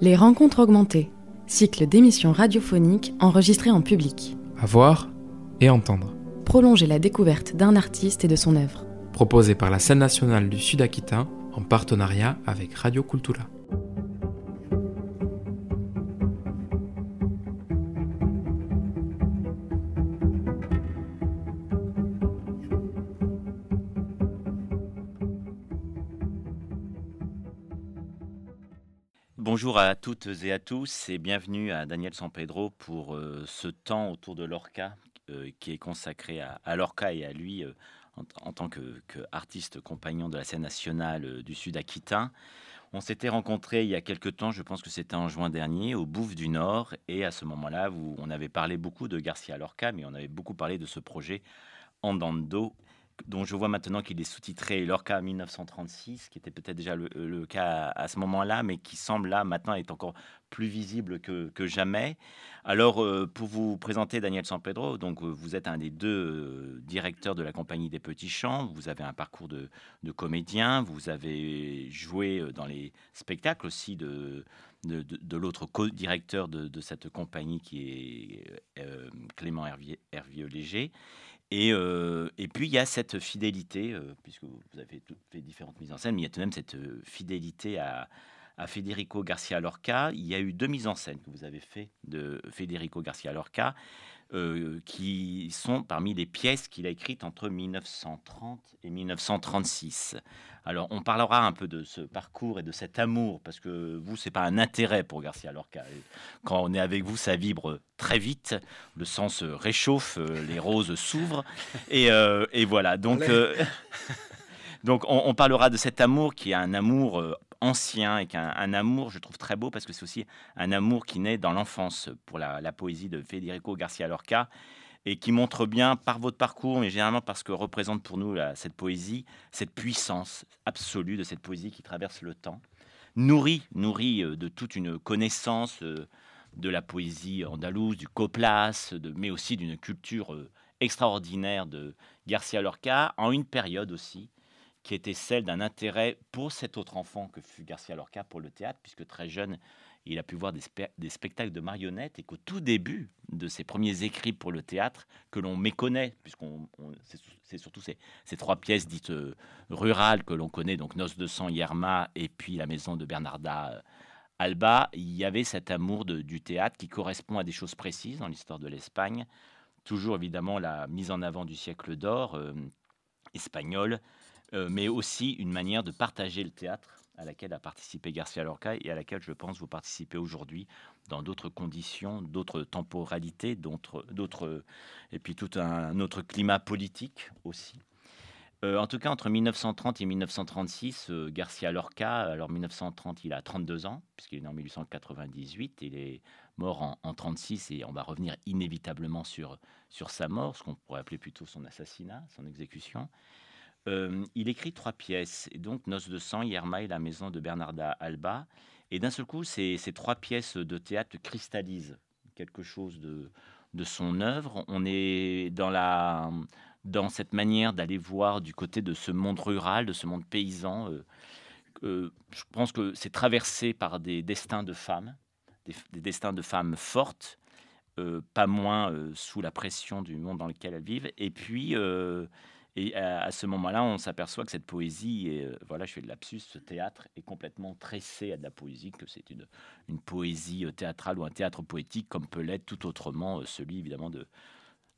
Les rencontres augmentées, cycle d'émissions radiophoniques enregistrées en public. À voir et entendre. Prolonger la découverte d'un artiste et de son œuvre. Proposé par la scène nationale du Sud-Aquitain en partenariat avec Radio Cultura. Bonjour à toutes et à tous et bienvenue à Daniel San Pedro pour euh, ce temps autour de Lorca euh, qui est consacré à, Lorca et à lui euh, en, tant qu'artiste compagnon de la scène nationale du Sud-Aquitain. On s'était rencontrés il y a quelques temps, je pense que c'était en juin dernier, au Bouffe du Nord. Et à ce moment-là, on avait parlé beaucoup de Garcia Lorca, mais on avait beaucoup parlé de ce projet Andando dont je vois maintenant qu'il est sous-titré Lorca 1936, qui était peut-être déjà le, cas à, ce moment-là, mais qui semble là maintenant être encore plus visible que, jamais. Alors, euh, pour vous présenter Daniel San Pedro, donc euh, vous êtes un des deux euh, directeurs de la compagnie des Petits Champs. Vous avez un parcours de, comédien. Vous avez joué dans les spectacles aussi de, de, l'autre co-directeur de, cette compagnie qui est Clément Hervieux-Léger. Et, euh, et, puis il y a cette fidélité, euh, puisque vous avez fait différentes mises en scène, mais il y a tout de même cette euh, fidélité à, à, Federico Garcia Lorca. Il y a eu deux mises en scène que vous avez fait de Federico Garcia Lorca. Euh, qui sont parmi les pièces qu'il a écrites entre 1930 et 1936. Alors, on parlera un peu de ce parcours et de cet amour, parce que vous, c'est pas un intérêt pour Garcia Lorca. Quand on est avec vous, ça vibre très vite, le sang se réchauffe, euh, les roses s'ouvrent, et, euh, et, voilà. Donc, donc on, parlera de cet amour qui est un amour ancien et qu'un un amour, je trouve très beau parce que c'est aussi un amour qui naît dans l'enfance pour la, poésie de Federico Garcia Lorca et qui montre bien par votre parcours, mais généralement parce que représente pour nous cette poésie, cette puissance absolue de cette poésie qui traverse le temps, nourrie, nourrie euh, de toute une connaissance euh, de la poésie andalouse, du coplas, mais aussi d'une culture euh, extraordinaire de Garcia Lorca, en une période aussi qui était celle d'un intérêt pour cet autre enfant que fut Garcia Lorca pour le théâtre, puisque très jeune, il a pu voir des, spectacles de marionnettes et qu'au tout début de ses premiers écrits pour le théâtre, que l'on méconnaît, puisqu'on c'est surtout ces, trois pièces dites euh, rurales que l'on connaît, donc Noces de sang, Yerma et puis La maison de Bernarda euh, Alba, il y avait cet amour du théâtre qui correspond à des choses précises dans l'histoire de l'Espagne. Toujours évidemment la mise en avant du siècle d'or euh, espagnol, mais aussi une manière de partager le théâtre à laquelle a participé Garcia Lorca et à laquelle je pense vous participez aujourd'hui dans d'autres conditions, d'autres temporalités, d'autres, et puis tout un autre climat politique aussi. Euh, en tout cas, entre 1930 et 1936, euh, Garcia Lorca, alors 1930, il a 32 ans, puisqu'il est né en 1898, il est mort en, en 36, et on va revenir inévitablement sur, sur sa mort, ce qu'on pourrait appeler plutôt son assassinat, son exécution. Euh, il écrit trois pièces, et donc Noces de sang, Yerma et la maison de Bernarda Alba. Et d'un seul coup, ces, trois pièces de théâtre cristallisent quelque chose de, son œuvre. On est dans, la, dans cette manière d'aller voir du côté de ce monde rural, de ce monde paysan. Euh, euh, je pense que c'est traversé par des destins de femmes, des, destins de femmes fortes, pas moins sous la pression du monde dans lequel elles vivent. Et puis, et à, ce moment-là, on s'aperçoit que cette poésie, et, euh, voilà, je fais de lapsus, ce théâtre est complètement tressé à de la poésie, que c'est une, une poésie euh, théâtrale ou un théâtre poétique, comme peut l'être tout autrement euh, celui évidemment de,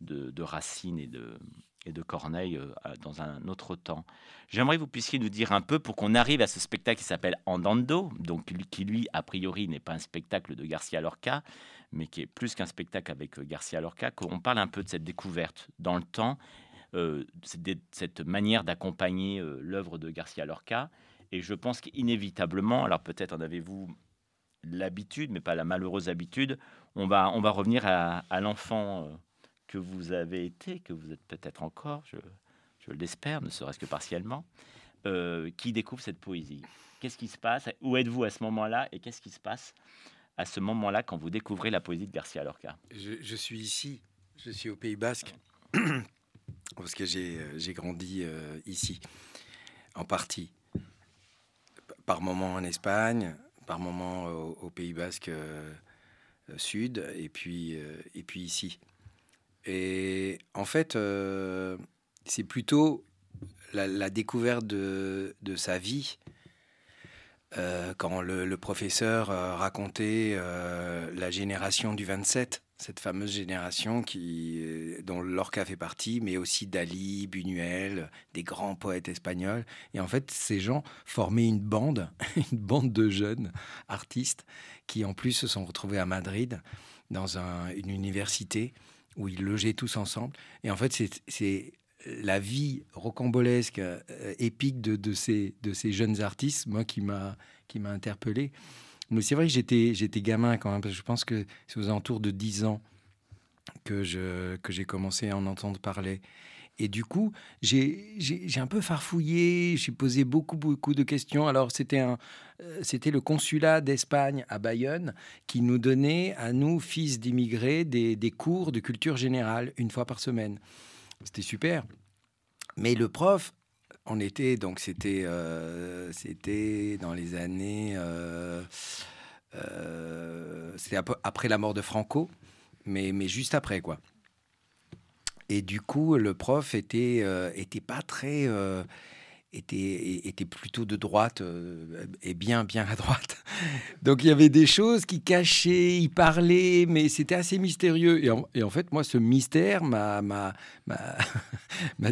de, Racine et de, et de Corneille dans un autre temps. J'aimerais que vous puissiez nous dire un peu pour qu'on arrive à ce spectacle qui s'appelle Andando, donc qui lui, a priori, n'est pas un spectacle de Garcia Lorca, mais qui est plus qu'un spectacle avec Garcia Lorca, qu'on parle un peu de cette découverte dans le temps euh, cette manière d'accompagner euh, l'œuvre de Garcia Lorca. Et je pense qu'inévitablement, alors peut-être en avez-vous l'habitude, mais pas la malheureuse habitude, on va, on va revenir à, l'enfant euh, que vous avez été, que vous êtes peut-être encore, je, je l'espère, ne serait-ce que partiellement, qui découvre cette poésie. Qu'est-ce qui se passe? Où êtes-vous à ce moment-là? Et qu'est-ce qui se passe à ce moment-là quand vous découvrez la poésie de Garcia Lorca? Je, je, suis ici, je suis au Pays Basque. Parce que j'ai euh, grandi euh, ici, en partie. Par moments en Espagne, par moments au, Pays Basque Sud et puis, et puis ici. Et en fait, c'est plutôt la, découverte de, de, sa vie. quand le, professeur racontait la génération du 27, cette fameuse génération qui, euh, dont Lorca fait partie, mais aussi Dali, Buñuel, des grands poètes espagnols. Et en fait, ces gens formaient une bande, une bande de jeunes artistes qui, en plus, se sont retrouvés à Madrid, dans une université où ils logeaient tous ensemble. Et en fait, c'est la vie rocambolesque, euh, épique de, ces, de ces jeunes artistes, moi, qui m'a interpellé. Mais c'est vrai que j'étais, gamin quand même, parce que je pense que c'est aux alentours de 10 ans que, j'ai commencé à en entendre parler. Et du coup, j'ai, j'ai, un peu farfouillé, j'ai posé beaucoup, beaucoup de questions. Alors, c'était, un, euh, c'était le consulat d'Espagne à Bayonne qui nous donnait, à nous, fils d'immigrés, des, des cours de culture générale une fois par semaine. C'était super. Mais le prof on était, donc c'était euh, dans les années. Euh, euh, c'était après la mort de Franco, mais, mais juste après, quoi. Et du coup, le prof était, était pas très était, était plutôt de droite euh, et bien, bien à droite. Donc il y avait des choses qui cachaient, il parlait, mais c'était assez mystérieux. Et en, fait, moi, ce mystère m'a,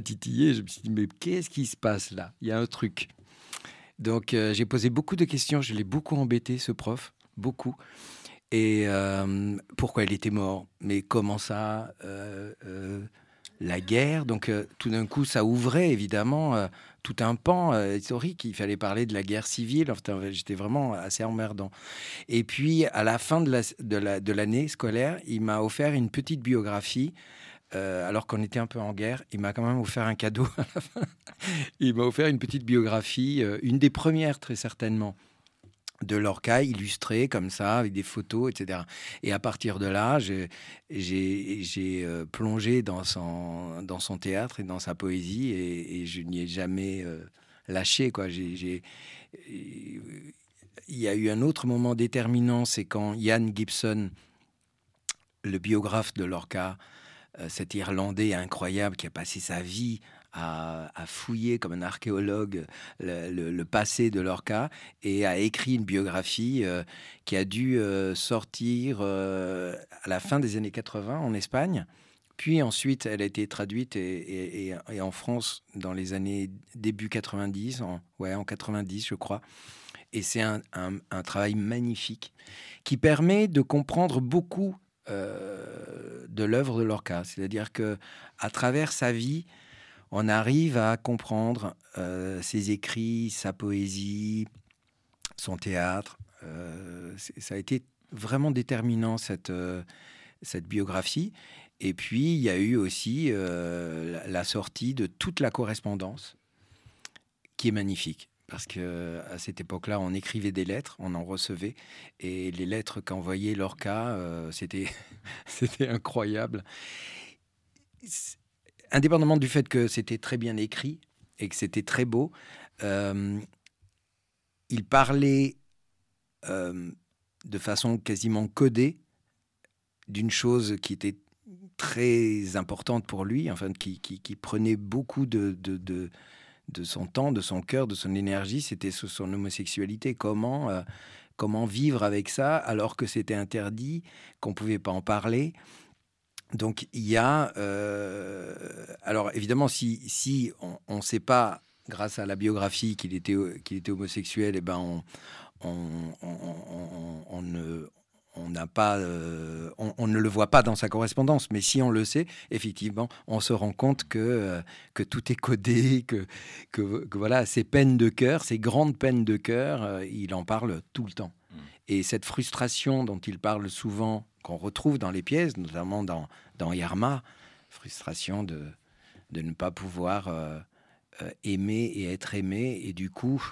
titillé. Je me suis dit, mais qu'est-ce qui se passe là? Il y a un truc. Donc euh, j'ai posé beaucoup de questions. Je l'ai beaucoup embêté, ce prof, beaucoup. Et euh, pourquoi il était mort? Mais comment ça la guerre? Donc tout d'un coup, ça ouvrait évidemment tout un pan euh, historique. Il fallait parler de la guerre civile. J'étais vraiment assez emmerdant. Et puis, à la fin de l'année scolaire, il m'a offert une petite biographie. Euh, alors qu'on était un peu en guerre, il m'a quand même offert un cadeau à la fin. Il m'a offert une petite biographie, euh, une des premières très certainement, de Lorca illustré comme ça, avec des photos, etc. Et à partir de là, j'ai euh, plongé dans son, dans son théâtre et dans sa poésie et, je n'y ai jamais euh, lâché. Quoi. il y a eu un autre moment déterminant, c'est quand Ian Gibson, le biographe de Lorca, euh, cet Irlandais incroyable qui a passé sa vie a, fouillé comme un archéologue le, passé de Lorca et a écrit une biographie euh, qui a dû euh, sortir euh, à la fin des années 80 en Espagne. Puis ensuite, elle a été traduite et, en France dans les années début 90, en, ouais, en 90 je crois. Et c'est un, un, travail magnifique qui permet de comprendre beaucoup de l'œuvre de Lorca. C'est-à-dire que à travers sa vie, on arrive à comprendre euh, ses écrits, sa poésie, son théâtre. Euh, ça a été vraiment déterminant cette, euh, cette biographie. Et puis, il y a eu aussi la sortie de toute la correspondance, qui est magnifique. Parce que à cette époque-là, on écrivait des lettres, on en recevait, et les lettres qu'envoyait Lorca, c'était c'était incroyable indépendamment du fait que c'était très bien écrit et que c'était très beau, euh, il parlait euh, de façon quasiment codée d'une chose qui était très importante pour lui, enfin, qui, prenait beaucoup de, son temps, de son cœur, de son énergie, c'était son homosexualité. Comment, euh, comment vivre avec ça alors que c'était interdit, qu'on ne pouvait pas en parler? Donc il y a... Euh, alors évidemment, si, si on ne sait pas, grâce à la biographie, qu'il était, qu'il était homosexuel, et eh ben on, on, ne... On, n'a pas, euh, on, ne le voit pas dans sa correspondance, mais si on le sait, effectivement, on se rend compte que, euh, que tout est codé, que, que, que, voilà, ces peines de cœur, ces grandes peines de cœur, il en parle tout le temps. Mmh. Et cette frustration dont il parle souvent qu'on retrouve dans les pièces, notamment dans, dans Yarma, frustration de, de ne pas pouvoir euh, euh, aimer et être aimé, et du coup,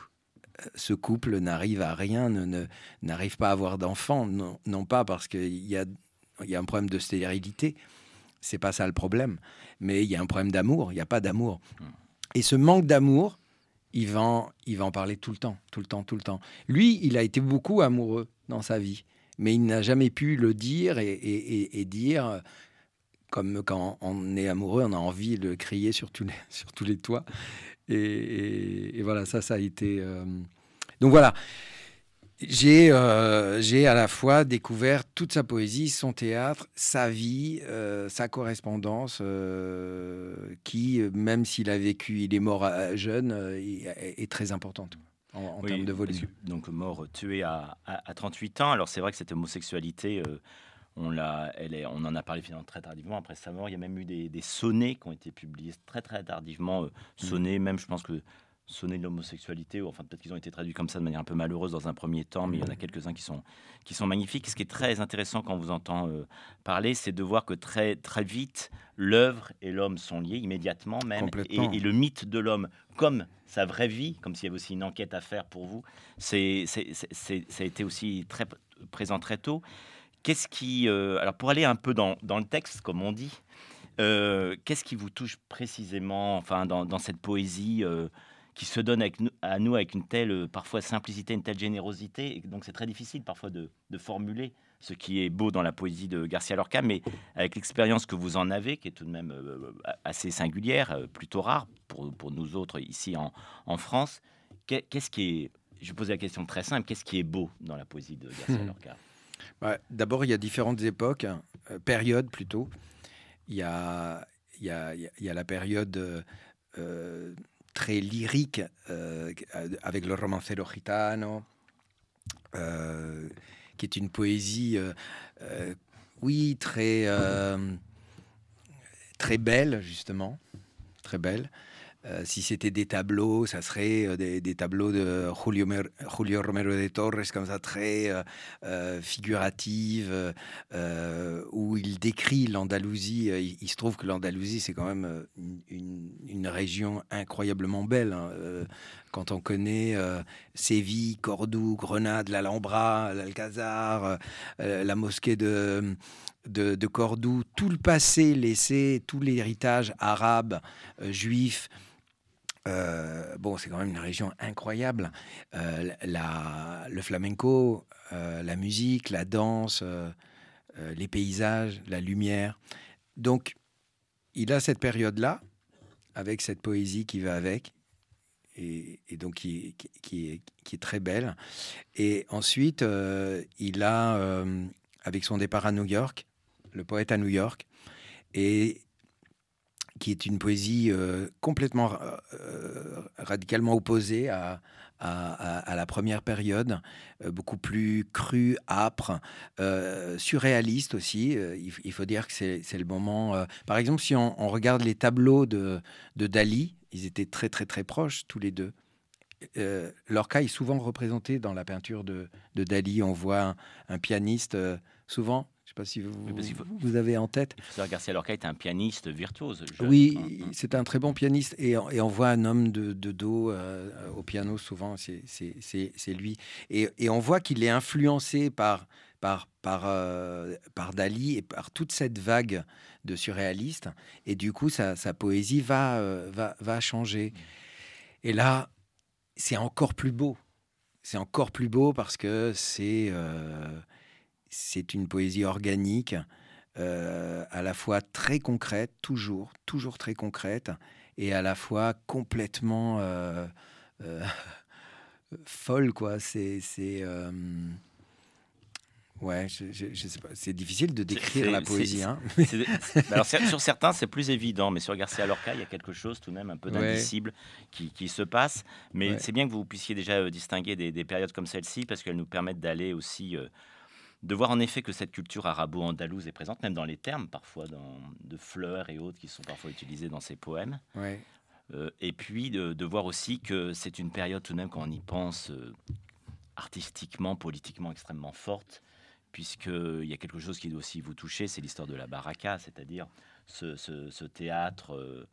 euh, ce couple n'arrive à rien, ne, n'arrive pas à avoir d'enfants, non, non, pas parce qu'il y a, y a un problème de stérilité, c'est pas ça le problème, mais il y a un problème d'amour, il n'y a pas d'amour. Et ce manque d'amour, il va, il va en parler tout le temps, tout le temps, tout le temps. Lui, il a été beaucoup amoureux dans sa vie, mais il n'a jamais pu le dire et, dire, comme quand on est amoureux, on a envie de crier sur tous les, sur tous les toits. Et, voilà, ça, ça a été... Euh, donc voilà, euh, j'ai à la fois découvert toute sa poésie, son théâtre, sa vie, euh, sa correspondance, euh, qui, même s'il a vécu, il est mort jeune, est, très importante en, termes de volume. Donc mort tué à, à, 38 ans. Alors c'est vrai que cette homosexualité, on, l'a, elle est, on en a parlé finalement très tardivement après sa mort. Il y a même eu des, sonnets qui ont été publiés très très tardivement, mmh. sonnets même, je pense que sonner de l'homosexualité, ou enfin peut-être qu'ils ont été traduits comme ça de manière un peu malheureuse dans un premier temps, mais il y en a quelques-uns qui sont, qui sont magnifiques. Ce qui est très intéressant quand on vous entend euh, parler, c'est de voir que très, très vite, l'œuvre et l'homme sont liés immédiatement même, et, le mythe de l'homme comme sa vraie vie, comme s'il y avait aussi une enquête à faire pour vous, c'est, c'est, ça a été aussi très présent très tôt. Qu'est-ce qui... Euh, alors pour aller un peu dans, dans le texte, comme on dit, euh, qu'est-ce qui vous touche précisément enfin, dans, dans cette poésie qui se donne avec à nous avec une telle euh, parfois simplicité, une telle générosité. Et donc c'est très difficile parfois de, formuler ce qui est beau dans la poésie de Garcia Lorca, mais avec l'expérience que vous en avez, qui est tout de même euh, assez singulière, euh, plutôt rare pour, pour nous autres ici en, en France, qu'est-ce qui est, je pose la question très simple, qu'est-ce qui est beau dans la poésie de Garcia Lorca? D'abord, il y a différentes époques, périodes plutôt. Il y a, il y a, il y a la période très lyrique euh, avec le romancero gitano, euh, qui est une poésie, euh, oui, très, très belle, justement, très belle. Euh, si c'était des tableaux, ça serait euh, des, tableaux de Julio, Julio, Romero de Torres, comme ça, très euh, figurative, où il décrit l'Andalousie. Il, se trouve que l'Andalousie, c'est quand même une, région incroyablement belle. Hein, quand on connaît Séville, Cordoue, Grenade, l'Alhambra, l'Alcazar, la mosquée de, Cordoue, tout le passé laissé, tout l'héritage arabe, juif, euh, bon, c'est quand même une région incroyable. Euh, le flamenco, euh, la musique, la danse, les paysages, la lumière. Donc, il a cette période-là, avec cette poésie qui va avec, et, donc qui, qui, est, qui, est, très belle. Et ensuite, il a, avec son départ à New York, le poète à New York, et qui est une poésie euh, complètement euh, radicalement opposée à, à, la première période, euh, beaucoup plus crue, âpre, surréaliste aussi. Il, faut dire que c'est le moment. par exemple, si on, regarde les tableaux de, de, Dali, ils étaient très très très proches tous les deux. leur cas est souvent représenté dans la peinture de, de Dali. On voit un pianiste souvent pas si vous, vous avez en tête. Le Garcia Lorca est un pianiste virtuose. Oui, c'est un très bon pianiste et, on voit un homme de, dos euh, au piano souvent, c'est lui. Et, on voit qu'il est influencé par, par, par, euh, par Dali et par toute cette vague de surréalistes. Et du coup, sa, poésie va, euh, va, va changer. Et là, c'est encore plus beau. C'est encore plus beau parce que c'est c'est une poésie organique, euh, à la fois très concrète, toujours, toujours très concrète, et à la fois complètement euh, euh, folle, quoi. C'est, c'est ouais, je, sais pas. C'est difficile de décrire la poésie. Hein. alors sur certains, c'est plus évident, mais sur Garcia Lorca, il y a quelque chose tout de même un peu d'indicible qui, se passe. Mais c'est bien que vous puissiez déjà distinguer des, des, périodes comme celle-ci, parce qu'elles nous permettent d'aller aussi de voir en effet que cette culture arabo-andalouse est présente, même dans les termes parfois dans, de fleurs et autres qui sont parfois utilisés dans ces poèmes. Euh, et puis de, voir aussi que c'est une période tout de même quand on y pense euh, artistiquement, politiquement extrêmement forte, puisqu'il y a quelque chose qui doit aussi vous toucher, c'est l'histoire de la baraka, c'est-à-dire ce, théâtre, euh,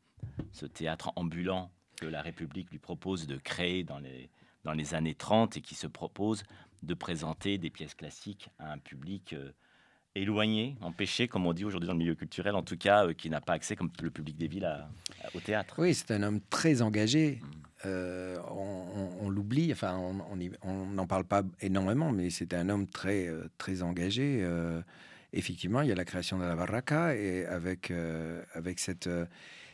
ce théâtre ambulant que la République lui propose de créer dans les, dans les années 30 et qui se propose de présenter des pièces classiques à un public euh, éloigné, empêché, comme on dit aujourd'hui dans le milieu culturel, en tout cas, euh, qui n'a pas accès, comme le public des villes, au théâtre. Oui, c'est un homme très engagé. Mm. on, l'oublie, enfin, on n'en parle pas énormément, mais c'était un homme très, très engagé. effectivement, il y a la création de la Barraca, et avec, avec cette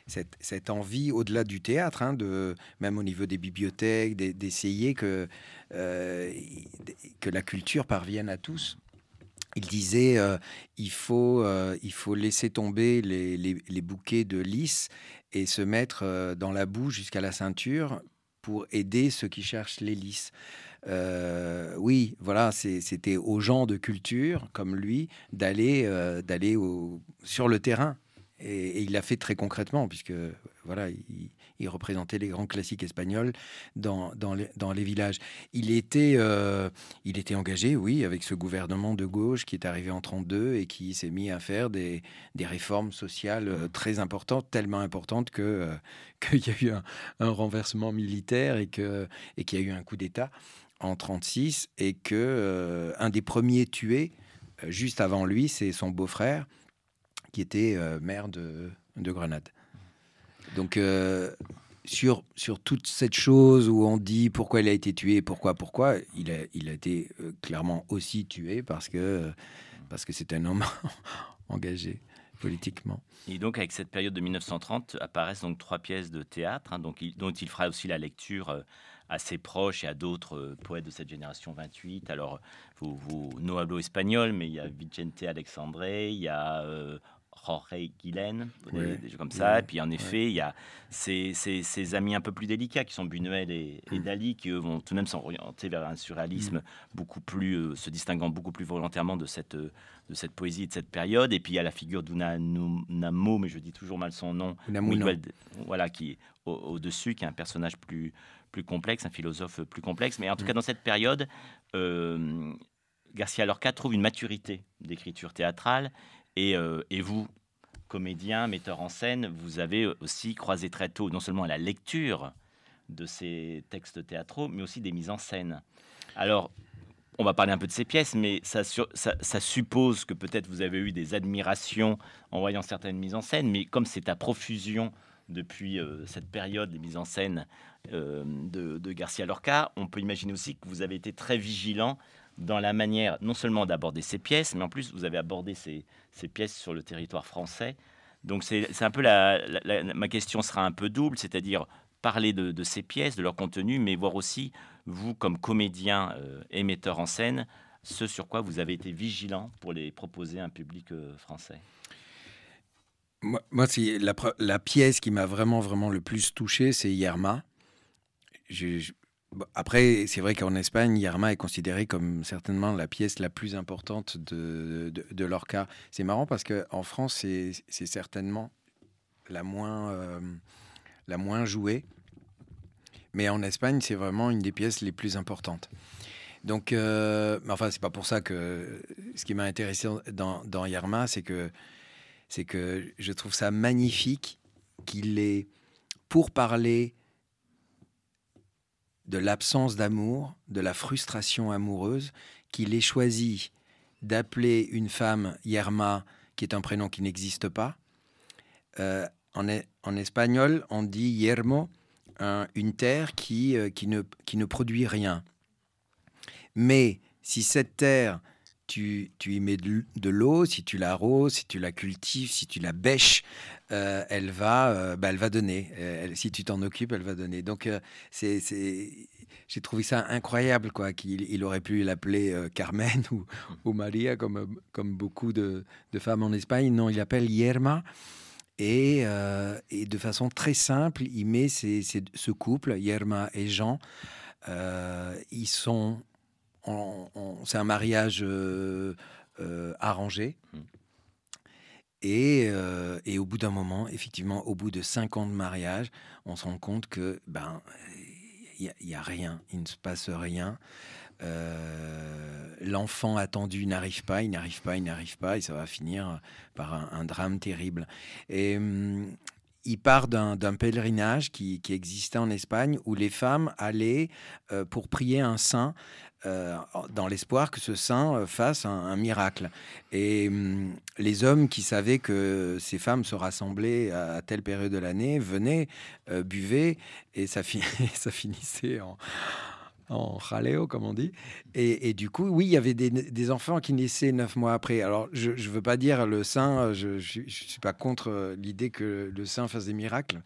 cette, envie, au-delà du théâtre, hein, de, même au niveau des bibliothèques, d'essayer que, euh, que la culture parvienne à tous. Il disait euh, il, faut, euh, il faut laisser tomber les, bouquets de lys et se mettre dans la boue jusqu'à la ceinture pour aider ceux qui cherchent les lys. oui, voilà, c'était aux gens de culture comme lui d'aller sur le terrain et, il l'a fait très concrètement, puisque voilà, il, représentait les grands classiques espagnols dans, les, villages. Il était, euh, il était engagé, oui, avec ce gouvernement de gauche qui est arrivé en 32 et qui s'est mis à faire des, réformes sociales euh, très importantes, tellement importantes que euh, qu'il y a eu un, un, renversement militaire et que et qu'il y a eu un coup d'État en 36 et que un des premiers tués juste avant lui, c'est son beau-frère qui était euh, maire de, de, Grenade. Donc, euh, sur, sur toute cette chose où on dit pourquoi il a été tué, pourquoi, pourquoi, il a, il a été euh, clairement aussi tué parce que parce que c'est un homme engagé politiquement. Et donc, avec cette période de 1930, apparaissent donc trois pièces de théâtre, hein, donc, dont il fera aussi la lecture à ses proches et à d'autres poètes de cette génération 28. Alors, vous, vous no hablo espagnol, mais il y a Vicente Alexandre, il y a Jorge Guilaine, des, comme ça. Et puis en effet, il y a ces, amis un peu plus délicats qui sont Buñuel et, mm. Dali, qui eux vont tout de même s'orienter vers un surréalisme mm. beaucoup plus, euh, se distinguant beaucoup plus volontairement de cette, de cette poésie de cette période. Et puis il y a la figure d'Unamo, mais je dis toujours mal son nom, voilà, qui est au-dessus, qui est un personnage plus, plus complexe, un philosophe plus complexe. Mais en tout mm. cas, dans cette période, euh, Garcia Lorca trouve une maturité d'écriture théâtrale euh, et, vous, comédien, metteur en scène, vous avez aussi croisé très tôt non seulement la lecture de ces textes théâtraux, mais aussi des mises en scène. Alors, on va parler un peu de ces pièces, mais ça, suppose que peut-être vous avez eu des admirations en voyant certaines mises en scène, mais comme c'est à profusion depuis euh, cette période des mises en scène euh, de, Garcia Lorca, on peut imaginer aussi que vous avez été très vigilant dans la manière non seulement d'aborder ces pièces, mais en plus vous avez abordé ces, pièces sur le territoire français. Donc c'est un peu la, ma question sera un peu double, c'est-à-dire parler de, ces pièces, de leur contenu, mais voir aussi vous comme comédien euh, et metteur en scène, ce sur quoi vous avez été vigilant pour les proposer à un public euh, français. Moi, c'est la, la, pièce qui m'a vraiment vraiment le plus touché, c'est Yerma. Après, c'est vrai qu'en Espagne, Yerma est considérée comme certainement la pièce la plus importante de, de, Lorca. C'est marrant parce qu'en France, c'est certainement la moins, euh, la moins jouée. Mais en Espagne, c'est vraiment une des pièces les plus importantes. Donc, euh, enfin, c'est pas pour ça que ce qui m'a intéressé dans, dans Yerma, c'est que, c'est que je trouve ça magnifique qu'il ait, pour parler de l'absence d'amour, de la frustration amoureuse, qu'il ait choisi d'appeler une femme Yerma, qui est un prénom qui n'existe pas. Euh, en, espagnol, on dit Yermo, une terre euh, qui ne produit rien. Mais si cette terre, tu, tu y mets de, l'eau, si tu l'arroses, si tu la cultives, si tu la bêches, euh, elle, va, euh, bah, elle va donner. si tu t'en occupes, elle va donner. Donc, euh, c'est, j'ai trouvé ça incroyable, quoi, qu'il il aurait pu l'appeler Carmen ou, ou, Maria, comme, comme beaucoup de, de, femmes en Espagne. Non, il l'appelle Yerma. Et, et, de façon très simple, il met ce couple, Yerma et Jean. ils sont c'est un mariage euh, euh, arrangé. Mmh. Euh, et, au bout d'un moment, effectivement, au bout de cinq ans de mariage, on se rend compte que ben il n'y a, rien, il ne se passe rien. L'enfant attendu n'arrive pas, il n'arrive pas, il n'arrive pas, et ça va finir par un, drame terrible. Et hum, il part d'un pèlerinage qui, existait en Espagne où les femmes allaient euh, pour prier un saint euh, dans l'espoir que ce saint euh, fasse un, miracle. Et hum, les hommes qui savaient que ces femmes se rassemblaient à, telle période de l'année venaient, buvaient, et ça, ça finissait en, en jaleo, comme on dit. Et, du coup, oui, il y avait des, enfants qui naissaient neuf mois après. Alors, je ne veux pas dire le saint, je ne suis pas contre l'idée que le saint fasse des miracles,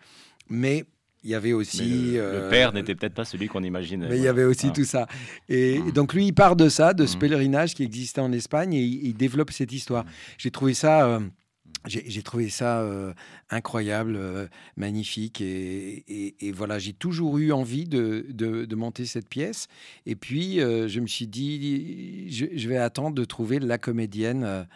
mais il y avait aussi. Le, euh, père n'était peut-être pas celui qu'on imagine. Mais il y avait aussi tout ça. Et, mmh. donc, lui, il part de ça, de ce mmh. pèlerinage qui existait en Espagne, et il, développe cette histoire. Mmh. J'ai trouvé ça. Euh, j'ai trouvé ça euh, incroyable, euh, magnifique. Et, voilà, j'ai toujours eu envie de, de, monter cette pièce. Et puis, euh, je me suis dit, je, vais attendre de trouver la comédienne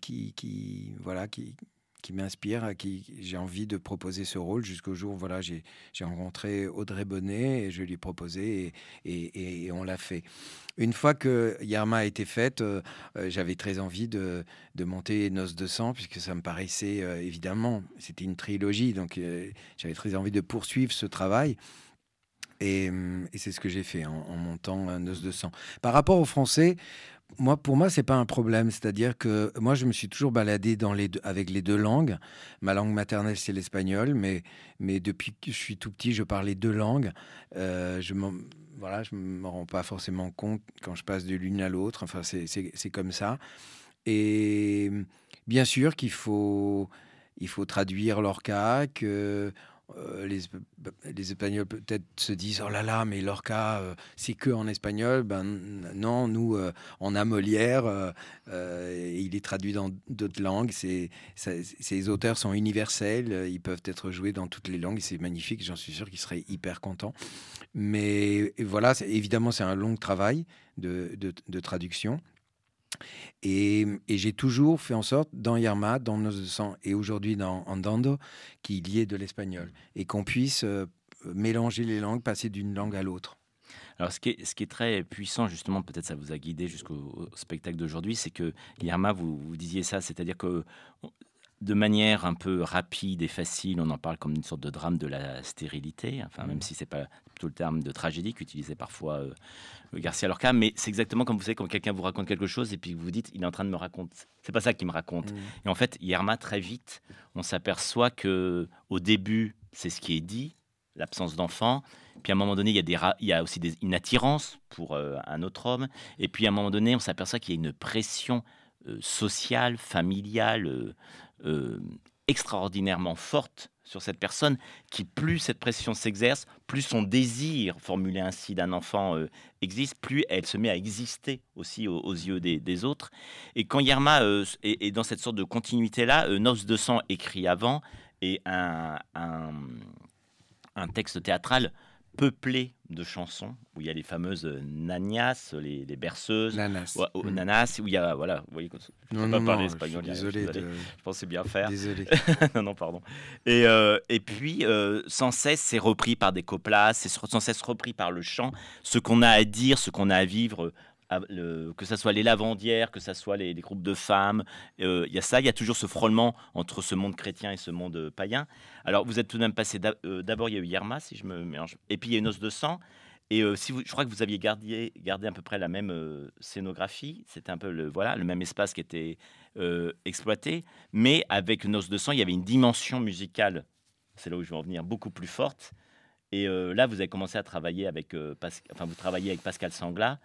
qui, qui, voilà, qui, qui m'inspire, à qui j'ai envie de proposer ce rôle jusqu'au jour, voilà, j'ai rencontré Audrey Bonnet et je lui ai proposé et, et, on l'a fait. Une fois que Yarma a été faite, euh, euh, j'avais très envie de, de, monter Noces de sang puisque ça me paraissait euh, évidemment, c'était une trilogie, donc j'avais très envie de poursuivre ce travail. Et, et c'est ce que j'ai fait en, en montant Noces de sang. Par rapport aux Français, moi, pour moi, c'est pas un problème. C'est-à-dire que moi, je me suis toujours baladé avec les deux langues. Ma langue maternelle, c'est l'espagnol, mais, depuis que je suis tout petit, je parle les deux langues. Euh, je ne voilà, me rends pas forcément compte quand je passe de l'une à l'autre. Enfin, c'est comme ça. Et bien sûr qu'il faut, il faut traduire que euh, les, les, Espagnols peut-être se disent oh là là, mais Lorca, euh, c'est que en espagnol. Ben non, nous, euh, on a Molière, il est traduit dans d'autres langues. Ces auteurs sont universels, ils peuvent être joués dans toutes les langues, c'est magnifique. J'en suis sûr qu'ils seraient hyper contents. Mais voilà, évidemment, c'est un long travail de, de traduction. Et, j'ai toujours fait en sorte, dans Yarma, dans Nos sang et aujourd'hui dans Andando, qu'il y ait de l'espagnol et qu'on puisse euh, mélanger les langues, passer d'une langue à l'autre. Alors, ce qui, est, très puissant, justement, peut-être ça vous a guidé jusqu'au spectacle d'aujourd'hui, c'est que vous, vous disiez ça, c'est-à-dire que de manière un peu rapide et facile, on en parle comme une sorte de drame de la stérilité, enfin, même mmh. si c'est pas tout le terme de tragédie qu'utilisait parfois euh, Garcia Lorca, mais c'est exactement comme vous savez, quand quelqu'un vous raconte quelque chose et puis vous vous dites, il est en train de me raconter. C'est pas ça qu'il me raconte. Mmh. Et en fait, Yerma, très vite, on s'aperçoit que au début, c'est ce qui est dit, l'absence d'enfant. Puis à un moment donné, il y a, des il y a aussi des, une attirance pour euh, un autre homme. Et puis à un moment donné, on s'aperçoit qu'il y a une pression euh, sociale, familiale, euh, extraordinairement forte sur cette personne, qui plus cette pression s'exerce, plus son désir, formulé ainsi d'un enfant, euh, existe, plus elle se met à exister aussi aux, yeux des, autres. Et quand Yerma euh, est, dans cette sorte de continuité-là, euh, Nos de sang écrit avant, et un, un texte théâtral peuplé de chansons où il y a les fameuses nanias, les, berceuses, nanas, ou, mm. nanas, où il y a voilà, vous voyez, je ne pas parler espagnol. Désolé, je, je pensais bien faire. Désolé. non, non, pardon. Et, euh, et puis, euh, sans cesse, c'est repris par des coplas, c'est sans cesse repris par le chant. Ce qu'on a à dire, ce qu'on a à vivre que ce soit les lavandières, que ce soit les, groupes de femmes, euh, il y a ça, il y a toujours ce frôlement entre ce monde chrétien et ce monde euh, païen. Alors vous êtes tout de même passé, euh, d'abord il y a eu Yerma, si je me mélange, et puis il y a une os de sang. Et si je crois que vous aviez gardé, gardé à peu près la même scénographie, c'était un peu le, voilà, le même espace qui était exploité, mais avec Nos de sang, il y avait une dimension musicale, c'est là où je veux en venir, beaucoup plus forte. Et là, vous avez commencé à travailler avec, enfin, vous travaillez avec Pascal Sangla,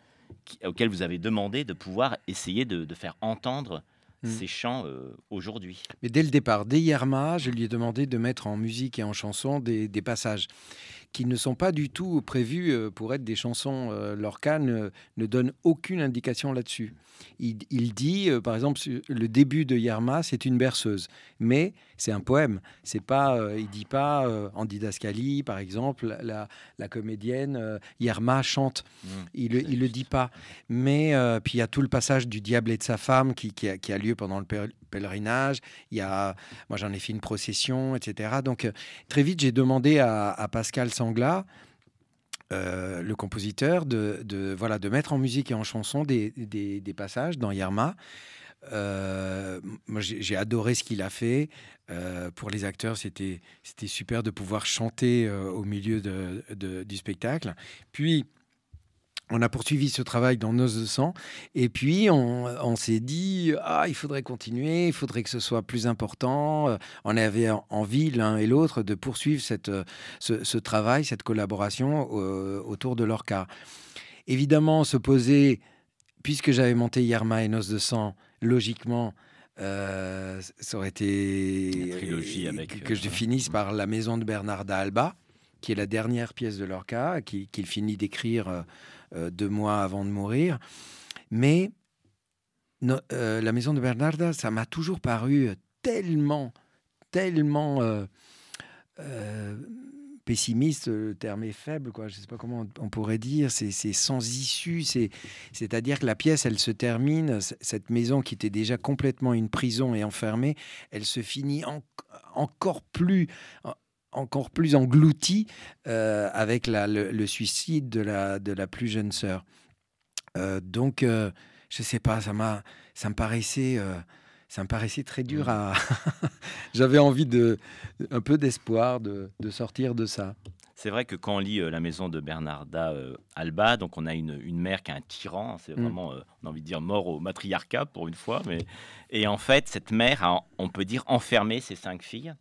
auquel vous avez demandé de pouvoir essayer de, faire entendre mmh. ces chants euh, aujourd'hui. Mais dès le départ, dès Yerma, je lui ai demandé de mettre en musique et en chanson des, passages qui ne sont pas du tout prévus euh, pour être des chansons. Euh, Lorca ne, ne donne aucune indication là-dessus. Il, dit, par exemple, le début de Yerma, c'est une berceuse, mais c'est un poème. C'est pas, il dit pas en didascalie, par exemple, la, la comédienne Yerma chante. Mmh. il, il le dit pas. Mais puis il y a tout le passage du diable et de sa femme qui, qui, a, lieu pendant le pèlerinage. Il y a, moi j'en ai fait une procession, etc. Donc très vite j'ai demandé à, Pascal Sangla. le compositeur de, de, voilà, de mettre en musique et en chanson des, des, des passages dans Yerma. Euh, moi, j'ai adoré ce qu'il a fait. Euh, pour les acteurs, c'était super de pouvoir chanter au milieu du spectacle. Puis, on a poursuivi ce travail dans Nos de sang et puis on, s'est dit ah il faudrait continuer, il faudrait que ce soit plus important. On avait envie l'un et l'autre de poursuivre cette, ce, travail, cette collaboration autour de l'orca. Évidemment, se poser, puisque j'avais monté Yerma et Nos de sang, logiquement, euh, ça aurait été trilogie avec, que, je euh, finisse par La Maison de Bernarda Alba, qui est la dernière pièce de Lorca, qu'il finit d'écrire euh, euh, deux mois avant de mourir. Mais euh, la maison de Bernarda, ça m'a toujours paru tellement, tellement euh, pessimiste, le terme est faible, quoi. je ne sais pas comment on pourrait dire, c'est sans issue, c'est-à-dire que la pièce, elle se termine, cette maison qui était déjà complètement une prison et enfermée, elle se finit encore plus encore plus englouti euh, avec le, suicide de la, plus jeune sœur. Euh, donc, euh, je sais pas, ça ça me paraissait, ça me paraissait très dur mmh. à. J'avais envie de, un peu d'espoir de, de, sortir de ça. C'est vrai que quand on lit La maison de Bernarda Alba, donc on a une, une, mère qui est un tyran, c'est mmh. vraiment, on a envie de dire, mort au matriarcat pour une fois, mais et en fait cette mère a, on peut dire, enfermé ses cinq filles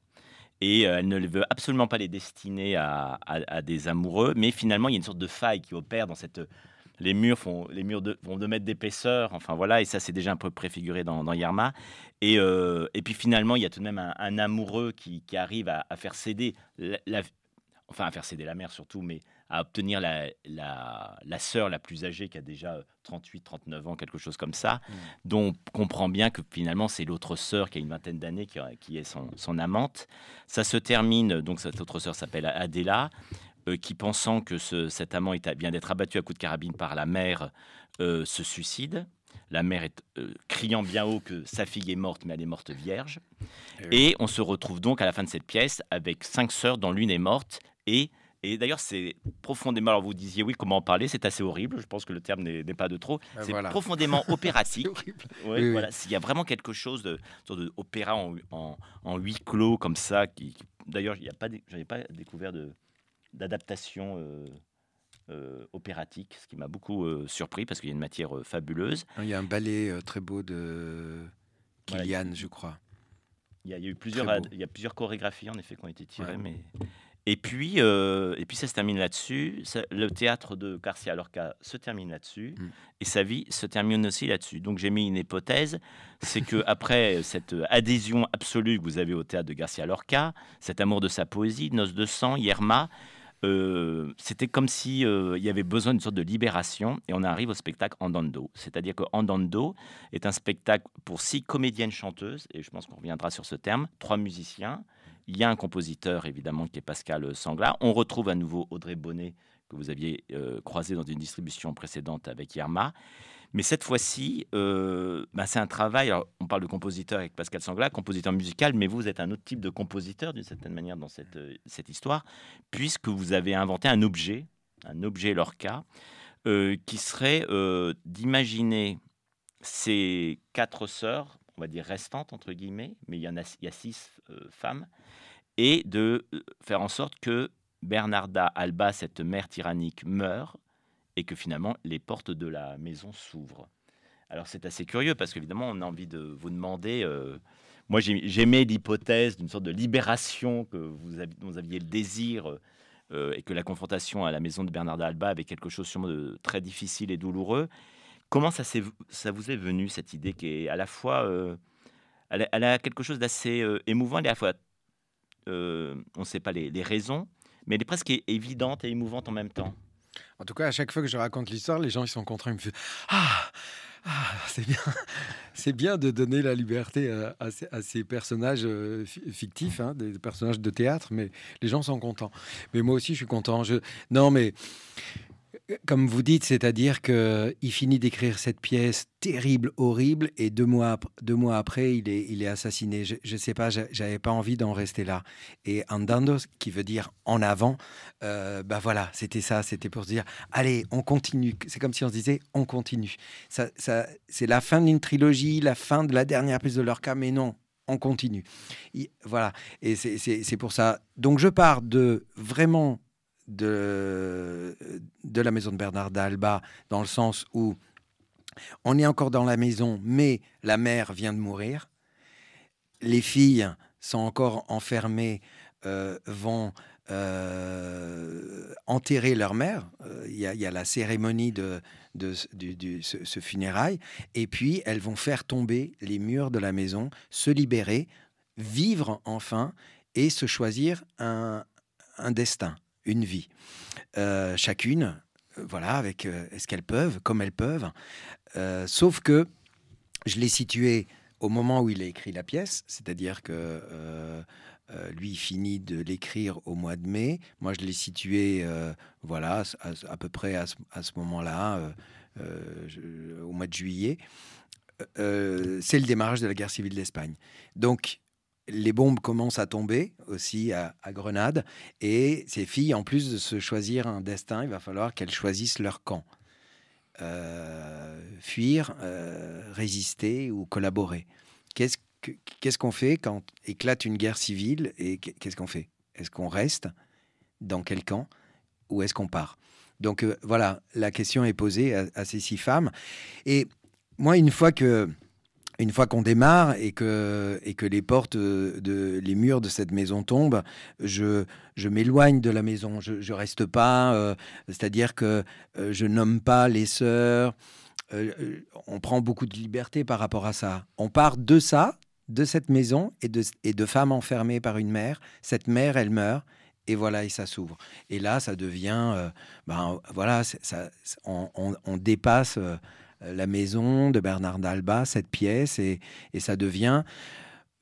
et euh, elle ne veut absolument pas les destiner à, des amoureux, mais finalement il y a une sorte de faille qui opère dans cette les murs font les murs de, vont de mètres d'épaisseur, enfin voilà, et ça c'est déjà un peu préfiguré dans, dans Yerma. Et, euh, et puis finalement il y a tout de même un, amoureux qui, arrive à, faire céder la, enfin à faire céder la mère surtout, mais à obtenir la, la, la sœur la plus âgée qui a déjà 38, 39 ans, quelque chose comme ça, mmh. dont on comprend bien que finalement c'est l'autre sœur qui a une vingtaine d'années qui, qui, est son, son, amante. Ça se termine, donc cette autre sœur s'appelle Adela, euh, qui pensant que ce, cet amant est, vient d'être abattu à coups de carabine par la mère, euh, se suicide. La mère est euh, criant bien haut que sa fille est morte, mais elle est morte vierge. Et, et on se retrouve donc à la fin de cette pièce avec cinq sœurs dont l'une est morte et et d'ailleurs, c'est profondément. Alors, vous disiez oui, comment en parler C'est assez horrible. Je pense que le terme n'est pas de trop. Ben c'est profondément opératique. oui, Voilà. S'il y a vraiment quelque chose de, de opéra en, en, huis clos comme ça, qui, d'ailleurs, il n'y a pas, j'avais pas découvert de d'adaptation. Euh, euh, opératique, ce qui m'a beaucoup euh, surpris parce qu'il y a une matière fabuleuse. Il y a un ballet très beau de Kilian, je crois. Il y, a, eu plusieurs, il y a plusieurs chorégraphies en effet qui ont été tirées, mais et puis, et puis ça se termine là-dessus. Le théâtre de Garcia Lorca se termine là-dessus. Mm. Et sa vie se termine aussi là-dessus. Donc j'ai mis une hypothèse, c'est que après cette adhésion absolue que vous avez au théâtre de Garcia Lorca, cet amour de sa poésie, Noces de sang, Yerma, euh, c'était comme si euh, y avait besoin d'une sorte de libération et on arrive au spectacle Andando. C'est-à-dire que Andando est un spectacle pour six comédiennes chanteuses et je pense qu'on reviendra sur ce terme, trois musiciens, il y a un compositeur, évidemment, qui est Pascal Sangla. On retrouve à nouveau Audrey Bonnet, que vous aviez euh, croisé dans une distribution précédente avec Yerma. Mais cette fois-ci, euh, bah, c'est un travail. on parle de compositeur avec Pascal Sangla, compositeur musical, mais vous êtes un autre type de compositeur d'une certaine manière dans cette, euh, histoire, puisque vous avez inventé un objet, un objet Lorca, qui serait d'imaginer ces quatre sœurs, on va dire restantes entre guillemets, mais il y en a, six femmes, et de euh, faire en sorte que Bernarda Alba, cette mère tyrannique, meure et que finalement les portes de la maison s'ouvrent. Alors c'est assez curieux parce qu'évidemment on a envie de vous demander. Euh, moi j'aimais l'hypothèse d'une sorte de libération que vous, aviez, le désir euh, et que la confrontation à la maison de Bernarda Alba avait quelque chose sûrement de très difficile et douloureux. Comment ça, vous est venu cette idée qui est à la fois elle, a quelque chose d'assez émouvant et à la fois euh, on ne sait pas les, raisons, mais elle est presque évidente et émouvante en même temps. En tout cas, à chaque fois que je raconte l'histoire, les gens ils sont contents, ils me font ah, ah c'est bien, c'est bien de donner la liberté à, ces, personnages euh, fictifs, hein, des personnages de théâtre, mais les gens sont contents. Mais moi aussi, je suis content. Je... Non, mais comme vous dites, c'est-à-dire qu'il finit d'écrire cette pièce terrible, horrible, et deux mois, deux mois après, il est, assassiné. Je ne sais pas, j'avais pas envie d'en rester là. Et andando, qui veut dire en avant, euh, bah voilà, c'était ça, c'était pour se dire, allez, on continue. C'est comme si on se disait, on continue. Ça, c'est la fin d'une trilogie, la fin de la dernière pièce de leur cas, mais non, on continue. voilà, et c'est pour ça. Donc je pars de vraiment de, de la maison de Bernard d'Alba, dans le sens où on est encore dans la maison, mais la mère vient de mourir. Les filles sont encore enfermées, euh, vont euh, enterrer leur mère. Euh, il y, a la cérémonie de, de, ce, funérail. Et puis, elles vont faire tomber les murs de la maison, se libérer, vivre enfin et se choisir un, destin, une vie. Euh, chacune, voilà, avec ce qu'elles peuvent, comme elles peuvent. sauf que je l'ai situé au moment où il a écrit la pièce, c'est-à-dire que euh, lui, finit de l'écrire au mois de mai. Moi, je l'ai situé, euh, voilà, à, peu près à ce, moment-là, euh, au mois de juillet. c'est le démarrage de la guerre civile d'Espagne. Donc, les bombes commencent à tomber aussi à, Grenade. Et ces filles, en plus de se choisir un destin, il va falloir qu'elles choisissent leur camp. fuir, résister ou collaborer. Qu'est-ce qu'on fait quand éclate une guerre civile et qu'est-ce qu'on fait? Est-ce qu'on reste dans quel camp ou est-ce qu'on part? Donc euh, voilà, la question est posée à, ces six femmes. Et moi, une fois que une fois qu'on démarre et que, les portes, de, les murs de cette maison tombent, je, je m'éloigne de la maison. Je ne reste pas, euh, c'est-à-dire que euh, je nomme pas les sœurs. on prend beaucoup de liberté par rapport à ça. On part de ça, de cette maison et de, femmes enfermées par une mère. Cette mère, elle meurt. Et voilà, et ça s'ouvre. Et là, ça devient, euh, ben voilà, ça, on, dépasse euh, la maison de Bernard d'Alba, cette pièce, et, ça devient,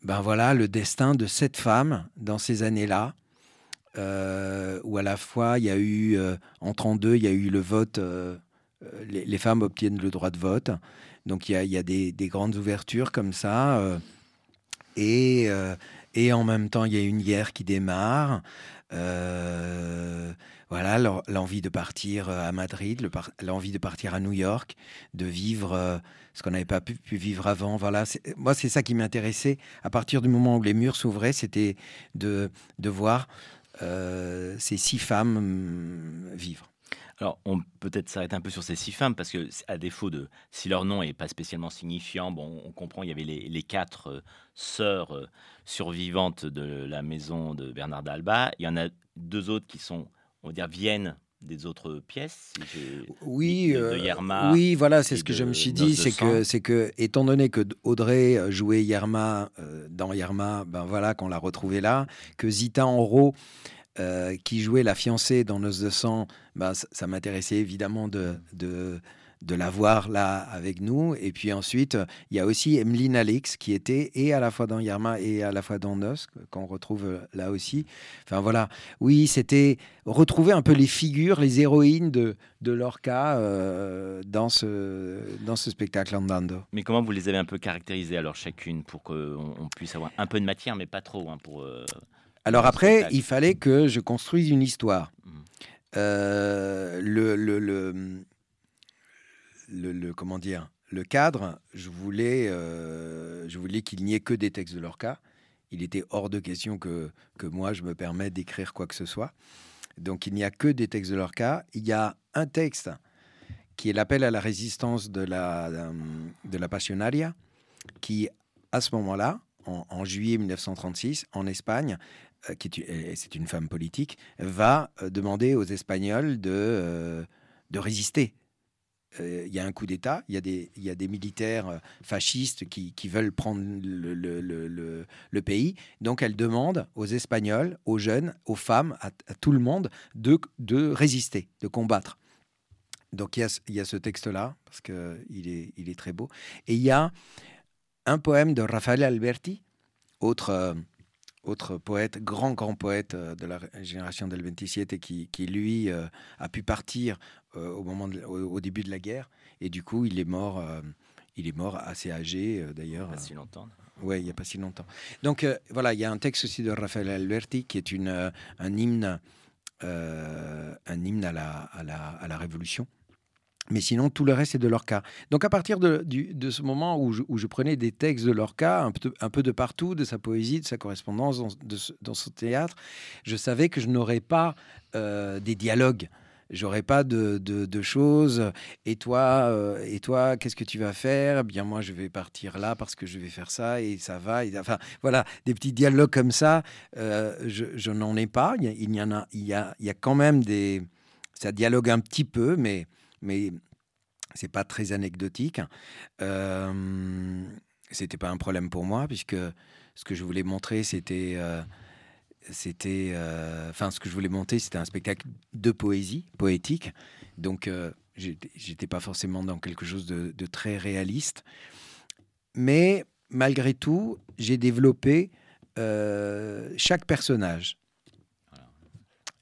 ben voilà, le destin de cette femme dans ces années-là, euh, où à la fois il y a eu, en 32, il y a eu le vote, les, femmes obtiennent le droit de vote, donc il y a, des, des, grandes ouvertures comme ça. Et, euh, en même temps, il y a une guerre qui démarre. Euh, voilà, l'envie de partir euh, à Madrid, l'envie de partir à New York, de vivre ce qu'on n'avait pas pu, vivre avant. Voilà, moi, c'est ça qui m'intéressait. À partir du moment où les murs s'ouvraient, c'était de, de voir ces six femmes hum, vivre. Alors, on peut-être s'arrêter un peu sur ces six femmes, parce que, à défaut de. Si leur nom n'est pas spécialement signifiant, bon, on comprend, il y avait les, quatre euh, sœurs euh, survivantes de la maison de Bernard d'Alba. Il y en a deux autres qui sont, on va dire, viennent des autres pièces Oui, de, euh, oui, voilà, c'est ce que je me suis dit, c'est que, c'est que, étant donné que Audrey jouait Yerma dans Yerma, ben voilà, qu'on l'a retrouvé là, que Zita Enro euh, qui jouait la fiancée dans Nos de sang, bah, ça, m'intéressait évidemment de, de, de la voir là avec nous. Et puis ensuite, il y a aussi Emeline Alix qui était et à la fois dans Yarma et à la fois dans Nos, qu'on retrouve euh, là aussi. Enfin voilà, oui, c'était retrouver un peu les figures, les héroïnes de, de Lorca euh, dans, ce, dans ce spectacle Andando. Mais comment vous les avez un peu caractérisées alors chacune pour qu'on on puisse avoir un peu de matière, mais pas trop hein, pour. Alors après, il fallait que je construise une histoire. Mmh. Euh, le, le, le, comment dire, le cadre, je voulais, euh, voulais qu'il n'y ait que des textes de Lorca. Il était hors de question que, que moi je me permette d'écrire quoi que ce soit. Donc il n'y a que des textes de Lorca. Il y a un texte qui est l'appel à la résistance de la, de la Passionaria, qui à ce moment-là, en, juillet 1936, en Espagne, euh, est, c'est une femme politique, va euh, demander aux Espagnols de, euh, de résister. Il y a un coup d'État, il y, a des, militaires fascistes qui, veulent prendre le, pays. Donc elle demande aux Espagnols, aux jeunes, aux femmes, à, tout le monde de, résister, de combattre. Donc il y a, ce texte-là, parce qu'il est, il est très beau. Et il y a un poème de Rafael Alberti, autre autre poète, grand, grand poète euh, de la génération del 27 et qui, qui lui, euh, a pu partir euh, au, moment au, début de la guerre. Et du coup, il est mort, il est mort assez âgé, d'ailleurs. Pas si longtemps. Oui, il n'y a pas si longtemps. Donc, voilà, il y a un texte aussi de Raphaël Alberti qui est une, un hymne, un hymne à la, à la, à la Révolution. Mais sinon, tout le reste, c'est de Lorca. Donc, à partir de, de ce moment où je, où je, prenais des textes de Lorca, un peu, un peu, de partout, de sa poésie, de sa correspondance dans, de, dans son théâtre, je savais que je n'aurais pas euh, des dialogues j'aurais pas de, de, choses. Et toi, euh, et toi, qu'est-ce que tu vas faire? Eh Bien, moi, je vais partir là parce que je vais faire ça et ça va. Enfin, voilà, des petits dialogues comme ça, euh, je, n'en ai pas. Il y, en a, il y a, il y a quand même des, ça dialogue un petit peu, mais, mais c'est pas très anecdotique. Euh, c'était pas un problème pour moi puisque ce que je voulais montrer, c'était c'était, euh, enfin, ce que je voulais monter, c'était un spectacle de poésie, poétique. Donc, euh, j'étais pas forcément dans quelque chose de, très réaliste. Mais malgré tout, j'ai développé euh, chaque personnage.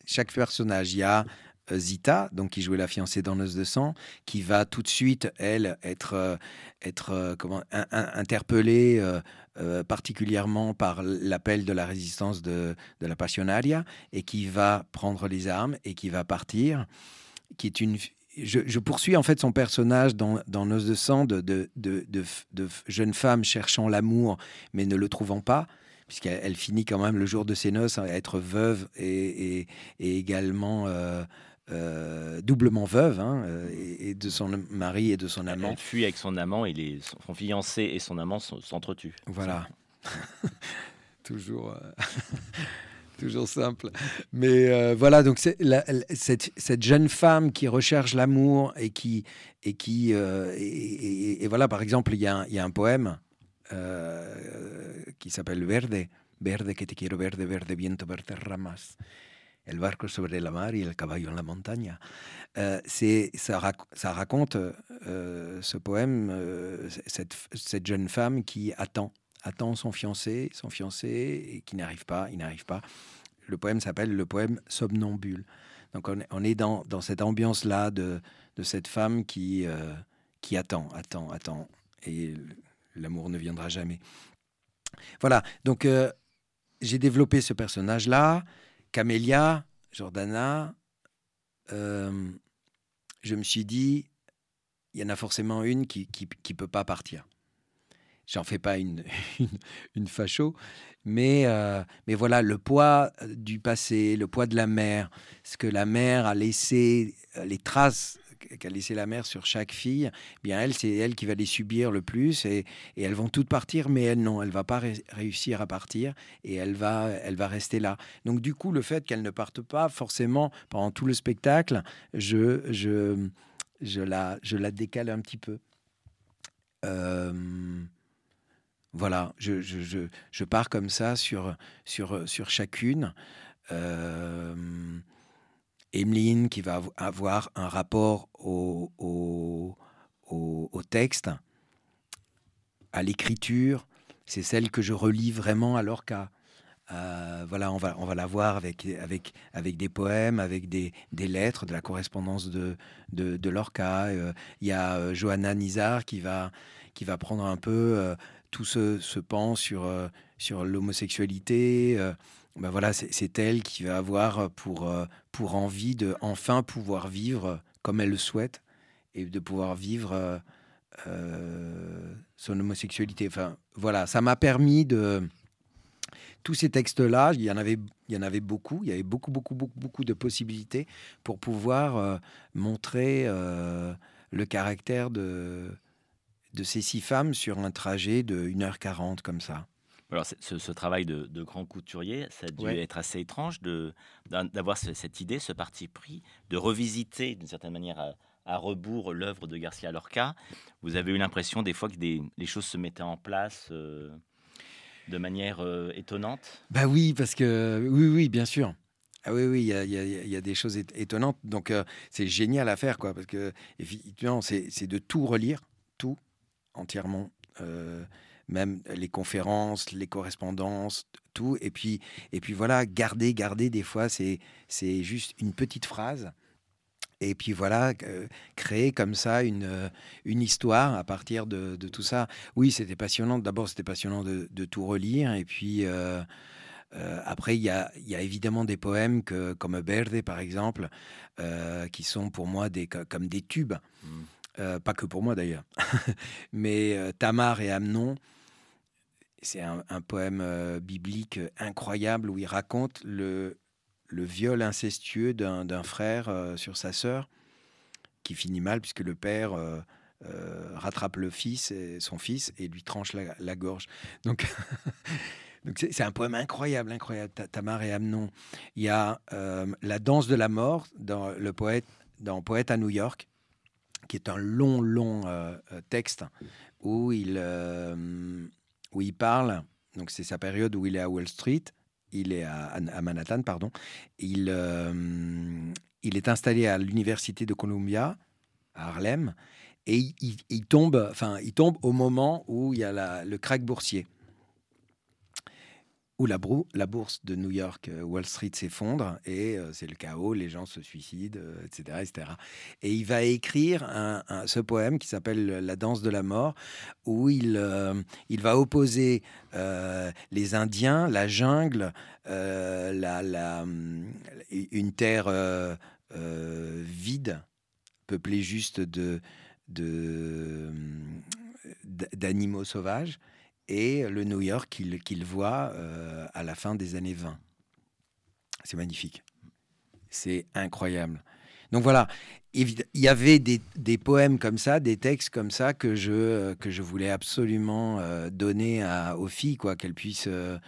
Chaque personnage, il y a Zita, donc qui jouait la fiancée dans Noce de sang, qui va tout de suite, elle, être, être comment, interpellée euh, particulièrement par l'appel de la résistance de, de, la Passionaria, et qui va prendre les armes et qui va partir, qui est une... Je, poursuis en fait son personnage dans, dans Nos de sang de, de, de, jeune femme cherchant l'amour mais ne le trouvant pas, puisqu'elle finit quand même le jour de ses noces à être veuve et, et, également... Euh, euh, doublement veuve hein, et, de son mari et de son amant. Elle fuit avec son amant et les, son fiancé et son amant s'entretuent. Voilà. toujours, euh, toujours simple. Mais euh, voilà, donc cette, cette, jeune femme qui recherche l'amour et qui. Et, qui et, voilà, par exemple, il y, y, a un poème qui s'appelle Verde. Verde que te quiero verde, verde viento, verde ramas. El barco sobre la mar et le caballo en la montagne. Euh, c'est, ça, raconte euh, ce poème, euh, cette, jeune femme qui attend, attend son fiancé, son fiancé, et qui n'arrive pas, il n'arrive pas. Le poème s'appelle le poème Somnambule. Donc on, on est dans, dans cette ambiance-là de, de, cette femme qui, qui attend, attend, attend, et l'amour ne viendra jamais. Voilà, donc j'ai développé ce personnage-là. Camélia, Jordana, euh, je me suis dit, il y en a forcément une qui ne peut pas partir. J'en fais pas une, une, facho, mais, euh, mais voilà, le poids du passé, le poids de la mer, ce que la mer a laissé, les traces qu'a laissé la mère sur chaque fille, eh bien elle, c'est elle qui va les subir le plus et, elles vont toutes partir, mais elle non, elle va pas réussir à partir et elle va, elle va rester là. Donc du coup, le fait qu'elle ne parte pas forcément pendant tout le spectacle, je, je, je, la, je la décale un petit peu. Voilà, je, je, je, pars comme ça sur, sur, sur chacune. Emeline qui va avoir un rapport au, au, texte, à l'écriture. C'est celle que je relis vraiment à Lorca. Euh, voilà, on va, on va la voir avec, avec, avec des poèmes, avec des, des lettres, de la correspondance de, de, de Lorca. Euh, il y a euh, Johanna Nizar qui va, qui va prendre un peu tout ce, ce pan sur, sur l'homosexualité. Ben voilà, c'est elle qui va avoir pour, euh, pour envie de enfin pouvoir vivre comme elle le souhaite et de pouvoir vivre euh, euh, son homosexualité. Enfin, voilà, ça m'a permis de tous ces textes-là, il y en avait, il y en avait beaucoup, il y avait beaucoup, beaucoup, beaucoup, beaucoup de possibilités pour pouvoir montrer le caractère de, de ces six femmes sur un trajet de 1h40 comme ça. Alors, ce, travail de, grand couturier, ça a dû être assez étrange d'avoir cette idée, ce parti pris, de revisiter d'une certaine manière à, rebours l'œuvre de Garcia Lorca. Vous avez eu l'impression des fois que les choses se mettaient en place euh, de manière euh, étonnante? Bah oui, parce que oui, oui, bien sûr. Ah oui, oui, il y, a, des choses étonnantes. Donc, euh, c'est génial à faire, quoi, parce que effectivement, c'est de tout relire, tout entièrement même les conférences, les correspondances, tout. Et puis, et puis voilà, garder, garder, des fois, c'est, juste une petite phrase. Et puis voilà, créer comme ça une, une histoire à partir de, tout ça. Oui, c'était passionnant. D'abord, c'était passionnant de, tout relire. Et puis, après, il y a, y a, évidemment des poèmes que, comme Verde, par exemple, qui sont pour moi des, comme des tubes. Mm. pas que pour moi d'ailleurs. Mais Tamar et Amnon, c'est un, poème biblique incroyable où il raconte le, viol incestueux d'un frère sur sa sœur qui finit mal puisque le père euh, euh, rattrape le fils, et son fils, et lui tranche la, gorge. Donc, c'est un poème incroyable, incroyable. Tamar et Amnon. Il y a euh, la danse de la mort dans le poète, dans Poète à New York, qui est un long, long texte où il, où il parle. Donc c'est sa période où il est à Wall Street il est à, Manhattan, pardon. Il, il est installé à l'université de Columbia, à Harlem, et il, tombe, enfin, il tombe au moment où il y a le crack boursier où la, bourse de New York, euh, Wall Street s'effondre et euh, c'est le chaos, les gens se suicident, etc., euh, etc. Et il va écrire ce poème qui s'appelle La danse de la mort, où il, va opposer les Indiens, la jungle, la, une terre vide, peuplée juste de d'animaux sauvages et le New York qu'il voit euh, à la fin des années 20. C'est magnifique. C'est incroyable. Donc voilà, il y avait des, poèmes comme ça, des textes comme ça que je, je voulais absolument euh, donner aux filles, quoi, qu'elles puissent euh,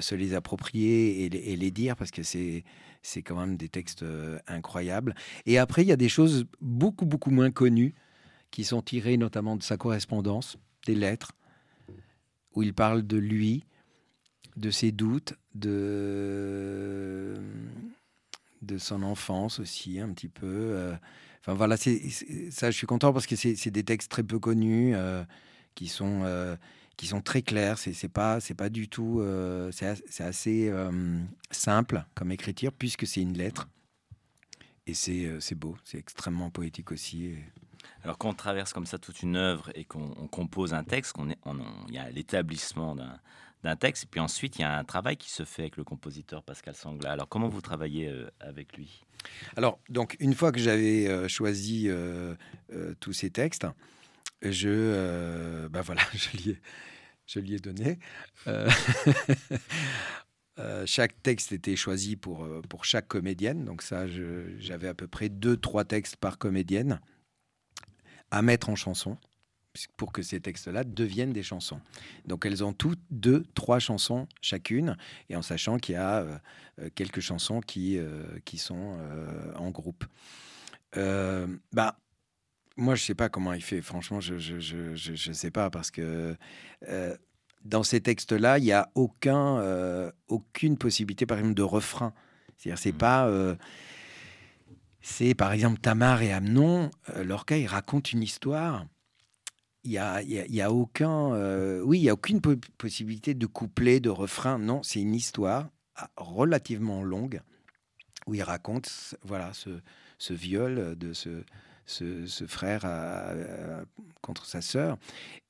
se les approprier et, les dire, parce que c'est, c'est quand même des textes incroyables. Et après, il y a des choses beaucoup, beaucoup moins connues qui sont tirées notamment de sa correspondance, des lettres, où il parle de lui, de ses doutes, de, de son enfance aussi, un petit peu. Euh. Enfin voilà, ça, je suis content parce que c'est, des textes très peu connus euh, qui sont euh, qui sont très clairs. C'est, pas c'est pas du tout. c'est, assez simple comme écriture puisque c'est une lettre et c'est beau, c'est extrêmement poétique aussi. Alors quand on traverse comme ça toute une œuvre et qu'on compose un texte, qu'on il y a l'établissement d'un texte, et puis ensuite il y a un travail qui se fait avec le compositeur Pascal Sangla. Alors comment vous travaillez euh, avec lui? Alors donc une fois que j'avais euh, choisi euh, tous ces textes, je ben voilà, je lui ai, je lui ai donné. chaque texte était choisi pour, pour chaque comédienne. Donc ça, j'avais à peu près deux, trois textes par comédienne à mettre en chanson pour que ces textes-là deviennent des chansons. Donc elles ont toutes deux, trois chansons chacune, et en sachant qu'il y a euh, euh, quelques chansons qui, euh, qui sont en groupe. bah, moi, je sais pas comment il fait. Franchement, je je, je, je, sais pas parce que dans ces textes-là, il n'y a aucun, aucune possibilité, par exemple, de refrain. C'est-à-dire, c'est mmh. pas c'est par exemple Tamar et Amnon. Euh, Lorca, il raconte une histoire. Il n'y a, y a, aucun, euh, oui, il y a aucune possibilité de couplet, de refrain. Non, c'est une histoire ah, relativement longue où il raconte, voilà, ce, viol de ce, ce, frère contre sa sœur.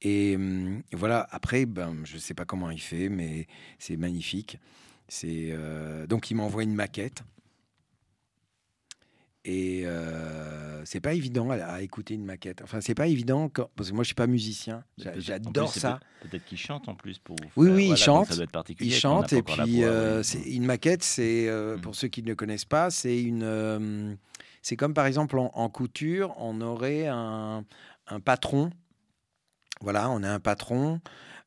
Et, hum, voilà, après, ben, je ne sais pas comment il fait, mais c'est magnifique. C'est euh, donc il m'envoie une maquette et euh, c'est pas évident à, écouter une maquette. Enfin, c'est pas évident parce que moi je suis pas musicien. J'adore ça. Peut-être qu'il chante en plus pour. oui, oui, il chante. Il chante et puis euh, une maquette. C'est euh, mm. pour ceux qui ne le connaissent pas, c'est une. Euh, c'est comme par exemple en, couture, on aurait un, un patron. Voilà, on a un patron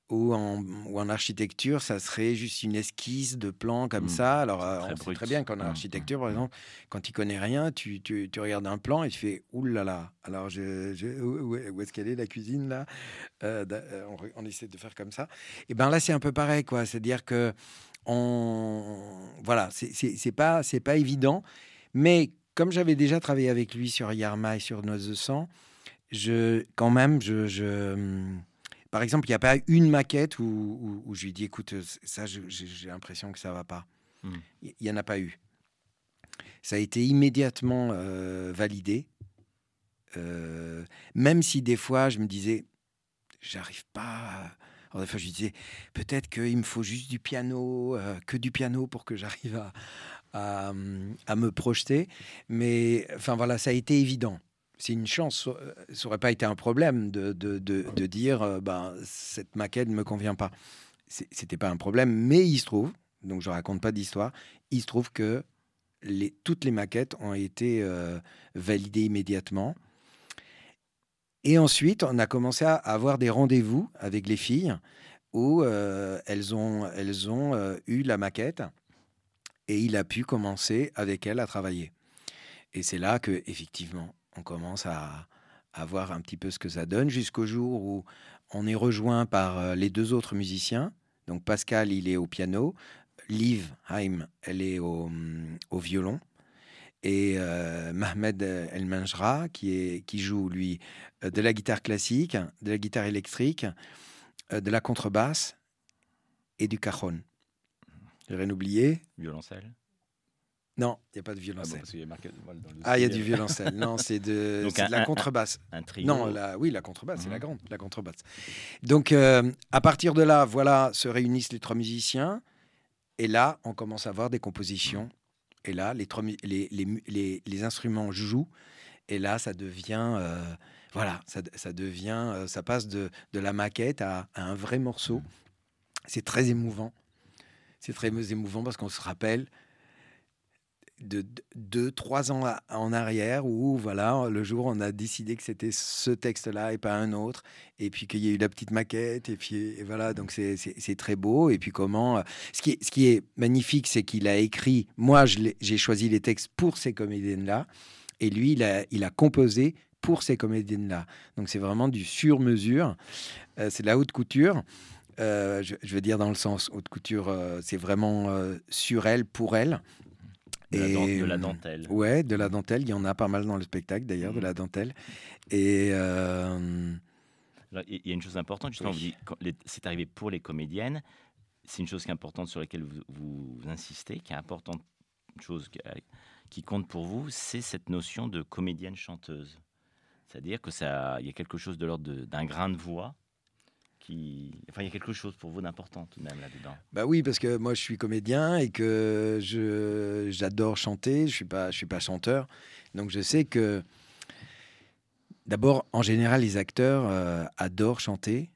ou en, architecture, ça serait juste une esquisse de plan comme mmh. ça. Alors, euh, on sait très bien qu'en mmh, architecture, par mmh. exemple, quand tu connais rien, tu, tu, regardes un plan et tu fais « Ouh là là !» Alors, je, où, est-ce qu'elle est, la cuisine, là? Euh, euh, on, essaie de faire comme ça. Et bien là, c'est un peu pareil, quoi. C'est-à-dire que, on, voilà, c'est pas, pas évident. Mais comme j'avais déjà travaillé avec lui sur Yarma et sur Noise de sang, je, quand même, je, je par exemple, il n'y a pas une maquette où, je lui dis écoute, ça, j'ai l'impression que ça va pas. Il n'y en a pas eu. Ça a été immédiatement euh, validé. Euh, même si des fois, je me disais j'arrive pas. Alors des fois, je lui disais, peut-être qu'il me faut juste du piano, euh, que du piano pour que j'arrive à, à, à, me projeter. Mais enfin voilà, ça a été évident. C'est une chance, ça n'aurait pas été un problème de, de, de, de dire, ben, cette maquette ne me convient pas. C'était pas un problème, mais il se trouve, donc je raconte pas d'histoire, il se trouve que les, toutes les maquettes ont été euh, validées immédiatement. Et ensuite, on a commencé à avoir des rendez-vous avec les filles où euh, elles ont, elles ont euh, eu la maquette et il a pu commencer avec elles à travailler. Et c'est là que effectivement, on commence à, voir un petit peu ce que ça donne jusqu'au jour où on est rejoint par les deux autres musiciens. Donc Pascal, il est au piano, Liv Haim, elle est au, violon. Et euh, Mahmed El Manjra, qui, joue, lui, euh, de la guitare classique, de la guitare électrique, euh, de la contrebasse et du cajon. J'ai rien oublié. Violoncelle Non, il n'y a pas de violoncelle. Ah, bon, y a marqué, voilà, dans le Ah, il y a du violoncelle. non, c'est de, la contrebasse. Un trio. Non, la, oui, la contrebasse, c'est la Mhm. grande, la contrebasse. Donc, euh, à partir de là, voilà, se réunissent les trois musiciens, et là, on commence à avoir des compositions. Et là, les, trois les, les mu- les- les instruments jouent, et là, ça devient, euh, voilà, ça, ça devient, euh, ça passe de, de la maquette à, à un vrai morceau. C'est très émouvant. C'est très émouvant parce qu'on se rappelle de de- deux, trois ans en arrière où, voilà, le jour on a décidé que c'était ce texte-là et pas un autre, et puis qu'il y a eu la petite maquette, et puis et voilà, donc c'est- très beau. Et puis comment. euh, Ce qui ce qui est magnifique, c'est qu'il a écrit. Moi, j'ai choisi les textes pour ces comédiennes-là, et lui, il a, il a composé pour ces comédiennes-là. Donc c'est vraiment du sur-mesure. Euh, c'est de la haute couture. Euh, je, veux dire dans le sens haute couture, c'est vraiment sur elle, pour elle. De, la, Et, de la euh, dentelle. Ouais, de la dentelle. Il y en a pas mal dans le spectacle d'ailleurs, de Mhm. la dentelle. Et euh, Alors, Il y a une chose importante, justement, Oui. c'est arrivé pour les comédiennes. C'est une chose qui est importante sur laquelle vous, vous insistez, qui est importante, une chose qui, qui compte pour vous, c'est cette notion de comédienne chanteuse. C'est-à-dire que ça, il y a quelque chose de l'ordre d'un grain de voix enfin, il y a quelque chose pour vous d'important tout de même là-dedans. bah oui, parce que moi je suis comédien et que je j'adore chanter. Je suis suis pas chanteur, donc je sais que d'abord en général les acteurs euh, adorent chanter.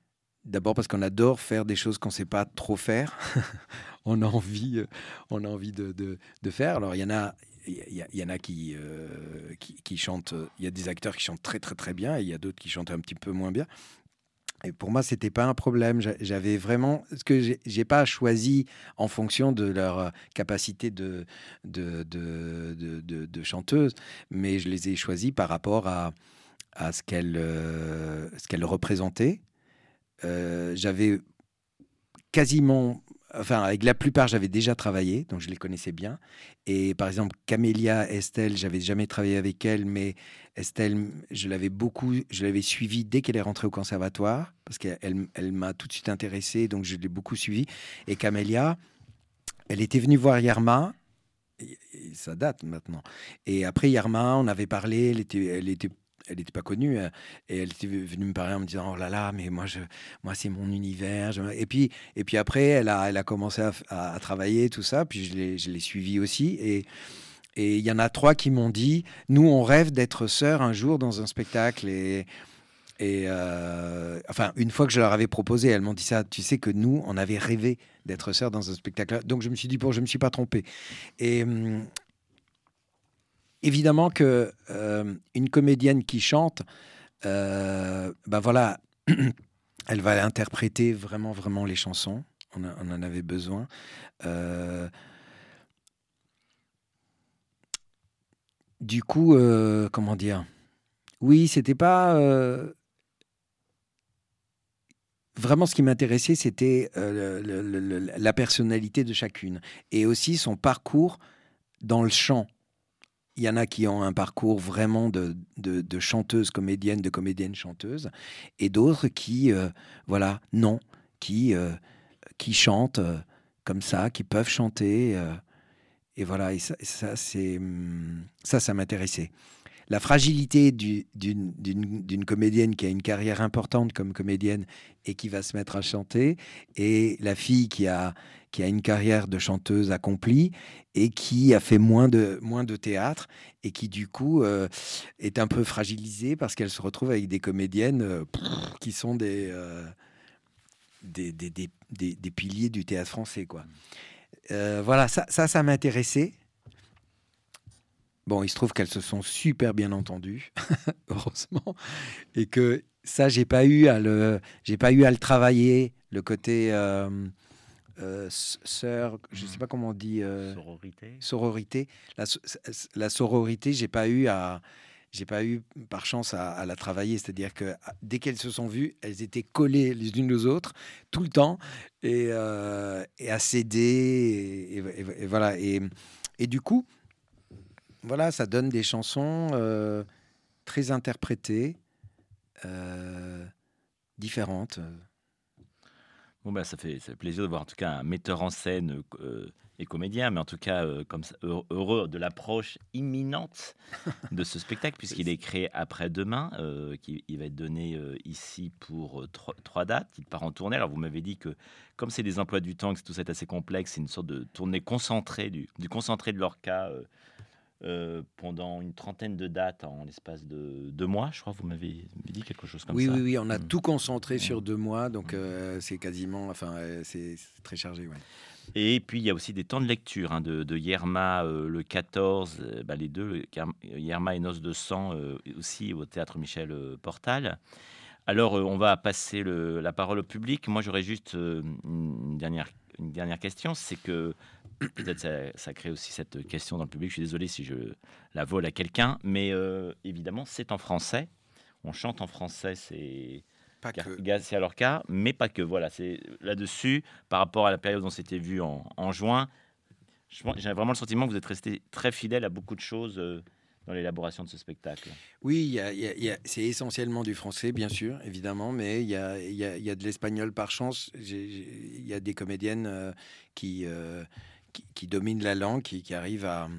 D'abord parce qu'on adore faire des choses qu'on ne sait pas trop faire. on a envie, euh, on a envie de, de- de faire. Alors il y en a, il y, y en a qui, euh, qui, chantent. Il y a des acteurs qui chantent très très très bien et il y a d'autres qui chantent un petit peu moins bien. Et pour moi, c'était pas un problème. J'a- J'avais vraiment ce que j'ai- pas choisi en fonction de leur euh, capacité de de, de, de, chanteuse, mais je les ai choisis par rapport à, à ce qu'elles euh, ce représentaient. Euh, j'avais quasiment, enfin avec la plupart, j'avais déjà travaillé, donc je les connaissais bien. Et par exemple, Camélia, Estelle, j'avais jamais travaillé avec elle, mais Estelle, je l'avais beaucoup, je l'avais suivie dès qu'elle est rentrée au conservatoire, parce qu'elle elle, m'a tout de suite intéressé, donc je l'ai beaucoup suivie. Et Camélia, elle était venue voir et Ça date maintenant. Et après Yarma, on avait parlé. Elle était, elle était, elle était pas connue. euh, Et elle était venue me parler en me disant oh là là, mais moi je, moi c'est mon univers. Et puis, et puis après, elle a, elle a commencé à, travailler tout ça. Puis je l'ai, je l'ai suivi aussi. Et et il y en a trois qui m'ont dit nous on rêve d'être sœurs un jour dans un spectacle et et euh, enfin, une fois que je leur avais proposé, elles m'ont dit ça. Tu sais que nous, on avait rêvé d'être sœurs dans un spectacle. Donc je me suis dit bon, je me suis pas trompé. Et évidemment que euh, une comédienne qui chante, ben voilà, elle va interpréter vraiment, vraiment les chansons. On, en avait besoin. Euh, du coup, comment dire? Oui, c'était pas. Vraiment, ce qui m'intéressait, c'était la personnalité de chacune et aussi son parcours dans le chant. Il y en a qui ont un parcours vraiment de, de, de chanteuse comédienne, de comédienne chanteuse, et d'autres qui, euh, voilà, non, qui, euh, qui chantent euh, comme ça, qui peuvent chanter. et voilà, et ça, hum, ça, ça m'intéressait. La fragilité d'une comédienne qui a une carrière importante comme comédienne et qui va se mettre à chanter, et la fille qui a, une carrière de chanteuse accomplie et qui a fait moins de, théâtre et qui du coup euh, est un peu fragilisée parce qu'elle se retrouve avec des comédiennes euh, qui sont des, euh, des, piliers du théâtre français. Voilà, ça, ça, ça m'intéressait. Bon, il se trouve qu'elles se sont super bien entendues, heureusement, et que ça, j'ai pas eu à le, j'ai pas eu à le travailler, le côté euh, euh, sœur, je sais hmm. pas comment on dit, euh, sororité. Sororité, la, la sororité, j'ai pas eu à, j'ai pas eu par chance à, la travailler, c'est-à-dire que dès qu'elles se sont vues, elles étaient collées les unes aux autres tout le temps et, et à céder, et, voilà, et, et du coup voilà, ça donne des chansons euh, très interprétées, euh, différentes. Bon, bah, ça, fait, plaisir de voir en tout cas un metteur en scène euh, et comédien, mais en tout cas comme heureux de l'approche imminente de ce spectacle, puisqu'il est créé après-demain, qui il va être donné ici pour trois, dates. Il part en tournée. Alors vous m'avez dit que comme c'est des emplois du temps, que tout ça est assez complexe, c'est une sorte de tournée concentrée, du, du concentré de l'orca euh, pendant une trentaine de dates en l'espace de deux mois, je crois. Vous m'avez dit quelque chose comme oui, ça. Oui, oui, on a mm. tout concentré sur mm. deux mois, donc mm. euh, c'est quasiment, enfin, euh, c'est très chargé. Et puis il y a aussi des temps de lecture hein, de, Yerma le 14, bah, les deux, Yerma et Noces de sang, aussi au théâtre Michel Portal. Alors on va passer la parole au public. Moi j'aurais juste une dernière une dernière question, c'est que peut-être ça, ça, crée aussi cette question dans le public. Je suis désolé si je la vole à quelqu'un, mais euh, évidemment, c'est en français. On chante en français, c'est Garcia Lorca, mais pas que. Voilà, c'est là-dessus, par rapport à la période où on s'était vu en, en juin, j'ai vraiment le sentiment que vous êtes resté très fidèle à beaucoup de choses. Euh, dans l'élaboration de ce spectacle Oui, c'est essentiellement du français, bien sûr, évidemment, mais il y a, de l'espagnol par chance. Il y a des comédiennes euh, euh, qui, qui, dominent la langue, qui, arrivent à,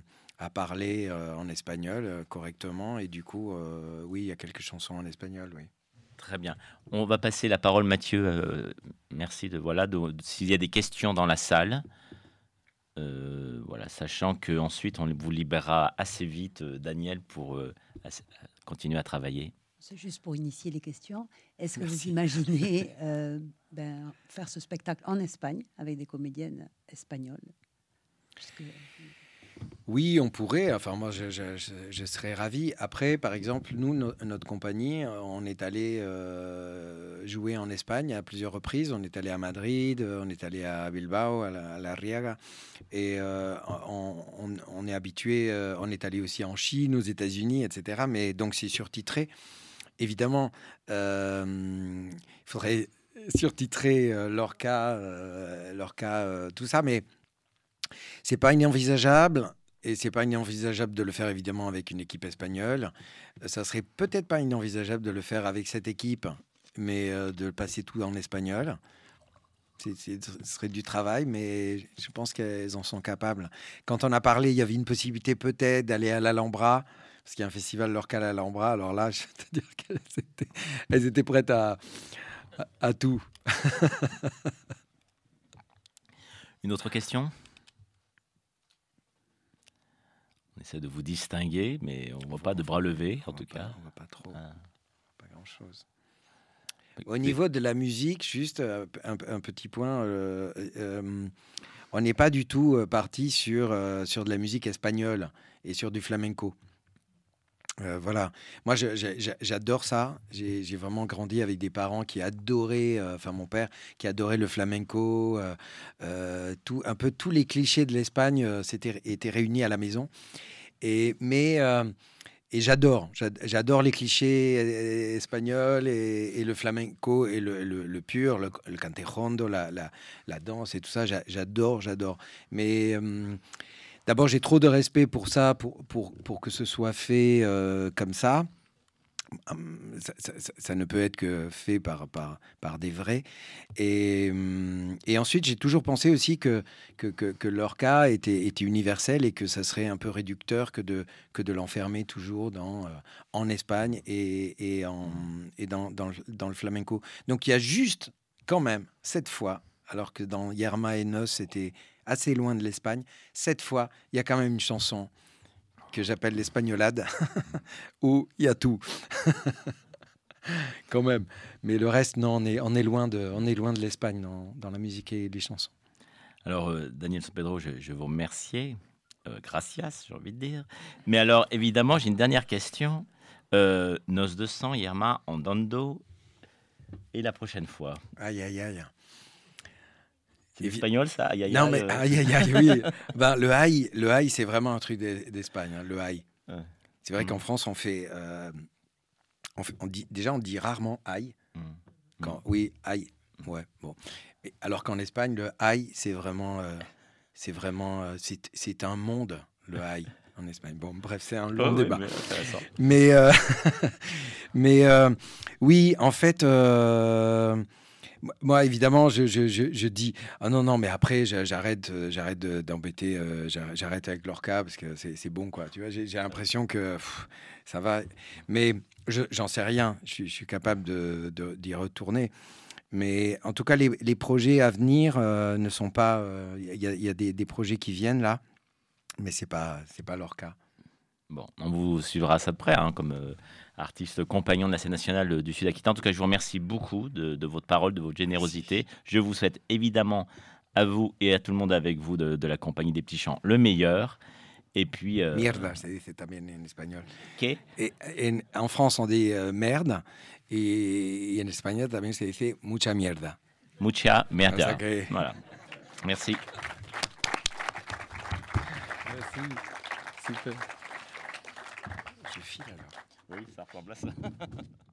parler euh, en espagnol correctement, et du coup, oui, il y a quelques chansons en espagnol, oui. Très bien. On va passer la parole, Mathieu. merci de voilà. S'il y a des questions dans la salle, euh, voilà, sachant qu'ensuite on vous libérera assez vite, euh, Daniel, pour euh, continuer à travailler. C'est juste pour initier les questions. Est-ce que vous imaginez ben, faire ce spectacle en Espagne avec des comédiennes espagnoles? Oui, on pourrait. Enfin, moi, je, serais ravi. Après, par exemple, nous, notre compagnie, on est allé euh, jouer en Espagne à plusieurs reprises. On est allé à Madrid, on est allé à Bilbao, à la, Riaga. Et euh, on, est habitué, euh, on est allé aussi en Chine, aux États-Unis, etc. Mais donc, c'est surtitré. Évidemment, il faudrait surtitrer Lorca, Lorca tout ça. Mais c'est pas inenvisageable. Et c'est pas inenvisageable de le faire évidemment avec une équipe espagnole. Ça serait peut-être pas inenvisageable de le faire avec cette équipe, mais euh, de passer tout en espagnol. ce serait du travail, mais je pense qu'elles en sont capables. Quand on a parlé, il y avait une possibilité peut-être d'aller à l'Alhambra, parce qu'il y a un festival local à l'Alhambra. Alors là, je peux te dire qu'elles étaient, elles étaient prêtes à, à tout. une autre question? On essaie de vous distinguer, mais on ne voit pas de bras levés, en tout cas. On ne voit pas trop. Ah. Pas grand-chose. Au niveau de la musique, juste euh, un, petit point. Euh, euh, on n'est pas du tout parti sur, sur de la musique espagnole et sur du flamenco. Voilà, moi j'adore ça. J'ai vraiment grandi avec des parents qui adoraient, enfin mon père qui adorait le flamenco, tout, un peu tous les clichés de l'Espagne étaient réunis à la maison. Et, mais euh, et j'adore, j'adore les clichés euh, espagnols et, le flamenco et le, pur, le, le cantejondo, la, la, danse et tout ça. J'adore, j'adore. Mais euh, d'abord, j'ai trop de respect pour ça, pour, pour, pour que ce soit fait comme ça. hum, ça, ne peut être que fait par, par, par des vrais. Et, hum, et ensuite, j'ai toujours pensé aussi que, que, que, leur cas était, était, universel et que ça serait un peu réducteur que de, que de l'enfermer toujours dans, euh, en Espagne et, et, en, et dans, dans, dans, le flamenco. Donc il y a juste, quand même, cette fois, alors que dans Yerma et Nos, c'était assez loin de l'Espagne, cette fois, il y a quand même une chanson que j'appelle l'espagnolade, où il y a tout. Quand même. Mais le reste, non, on est, on est loin de, on est loin de l'Espagne dans, dans, la musique et les chansons. Alors, euh, Daniel San Pedro, je, vous remercie. Euh, gracias, j'ai envie de dire. Mais alors, évidemment, j'ai une dernière question. Euh, Nos de sang, Yerma, Andando, et la prochaine fois. Aïe, aïe, aïe. C'est espagnol, ça aïe, aïe, Non, mais euh. aïe, aïe, aïe, oui. ben, le aïe, le aïe c'est vraiment un truc d'Espagne, hein, le aïe. C'est vrai qu'en mm. France, on fait, euh, on fait on dit, déjà, on dit rarement aïe. Mm. Quand, mm. Oui, aïe. Ouais, bon. alors qu'en Espagne, le aïe, c'est vraiment, euh, c'est vraiment, c'est un monde, le aïe. En Espagne. Bon, bref, c'est un long oh, débat. mais, mais, mais oui, en fait, moi, évidemment, je, je, je, dis ah non, non, mais après, j'arrête, euh, j'arrête d'embêter, euh, j'arrête avec Lorca parce que c'est bon, quoi. Tu vois, j'ai l'impression que ça va, mais j'en sais rien. Je, suis capable d'y de, retourner. Mais en tout cas, les, les projets à venir euh, ne sont pas. Il y, a des, des, projets qui viennent là, mais c'est pas c'est pas Lorca. Bon, on vous suivra ça de près, hein, comme artiste compagnon de la scène nationale du Sud-Aquitaine. En tout cas, je vous remercie beaucoup de, votre parole, de votre générosité. Je vous souhaite évidemment à vous et à tout le monde avec vous de, la compagnie des petits chants le meilleur. Et puis. Euh, mierda, se dice también en espagnol. ¿Qué? Et, en, France, on dit euh, merde. Et, en espagnol también se dice mucha mierda. Mucha mierda. Voilà. Merci. Merci. Super. Je file alors. Oui, ça ressemble à ça.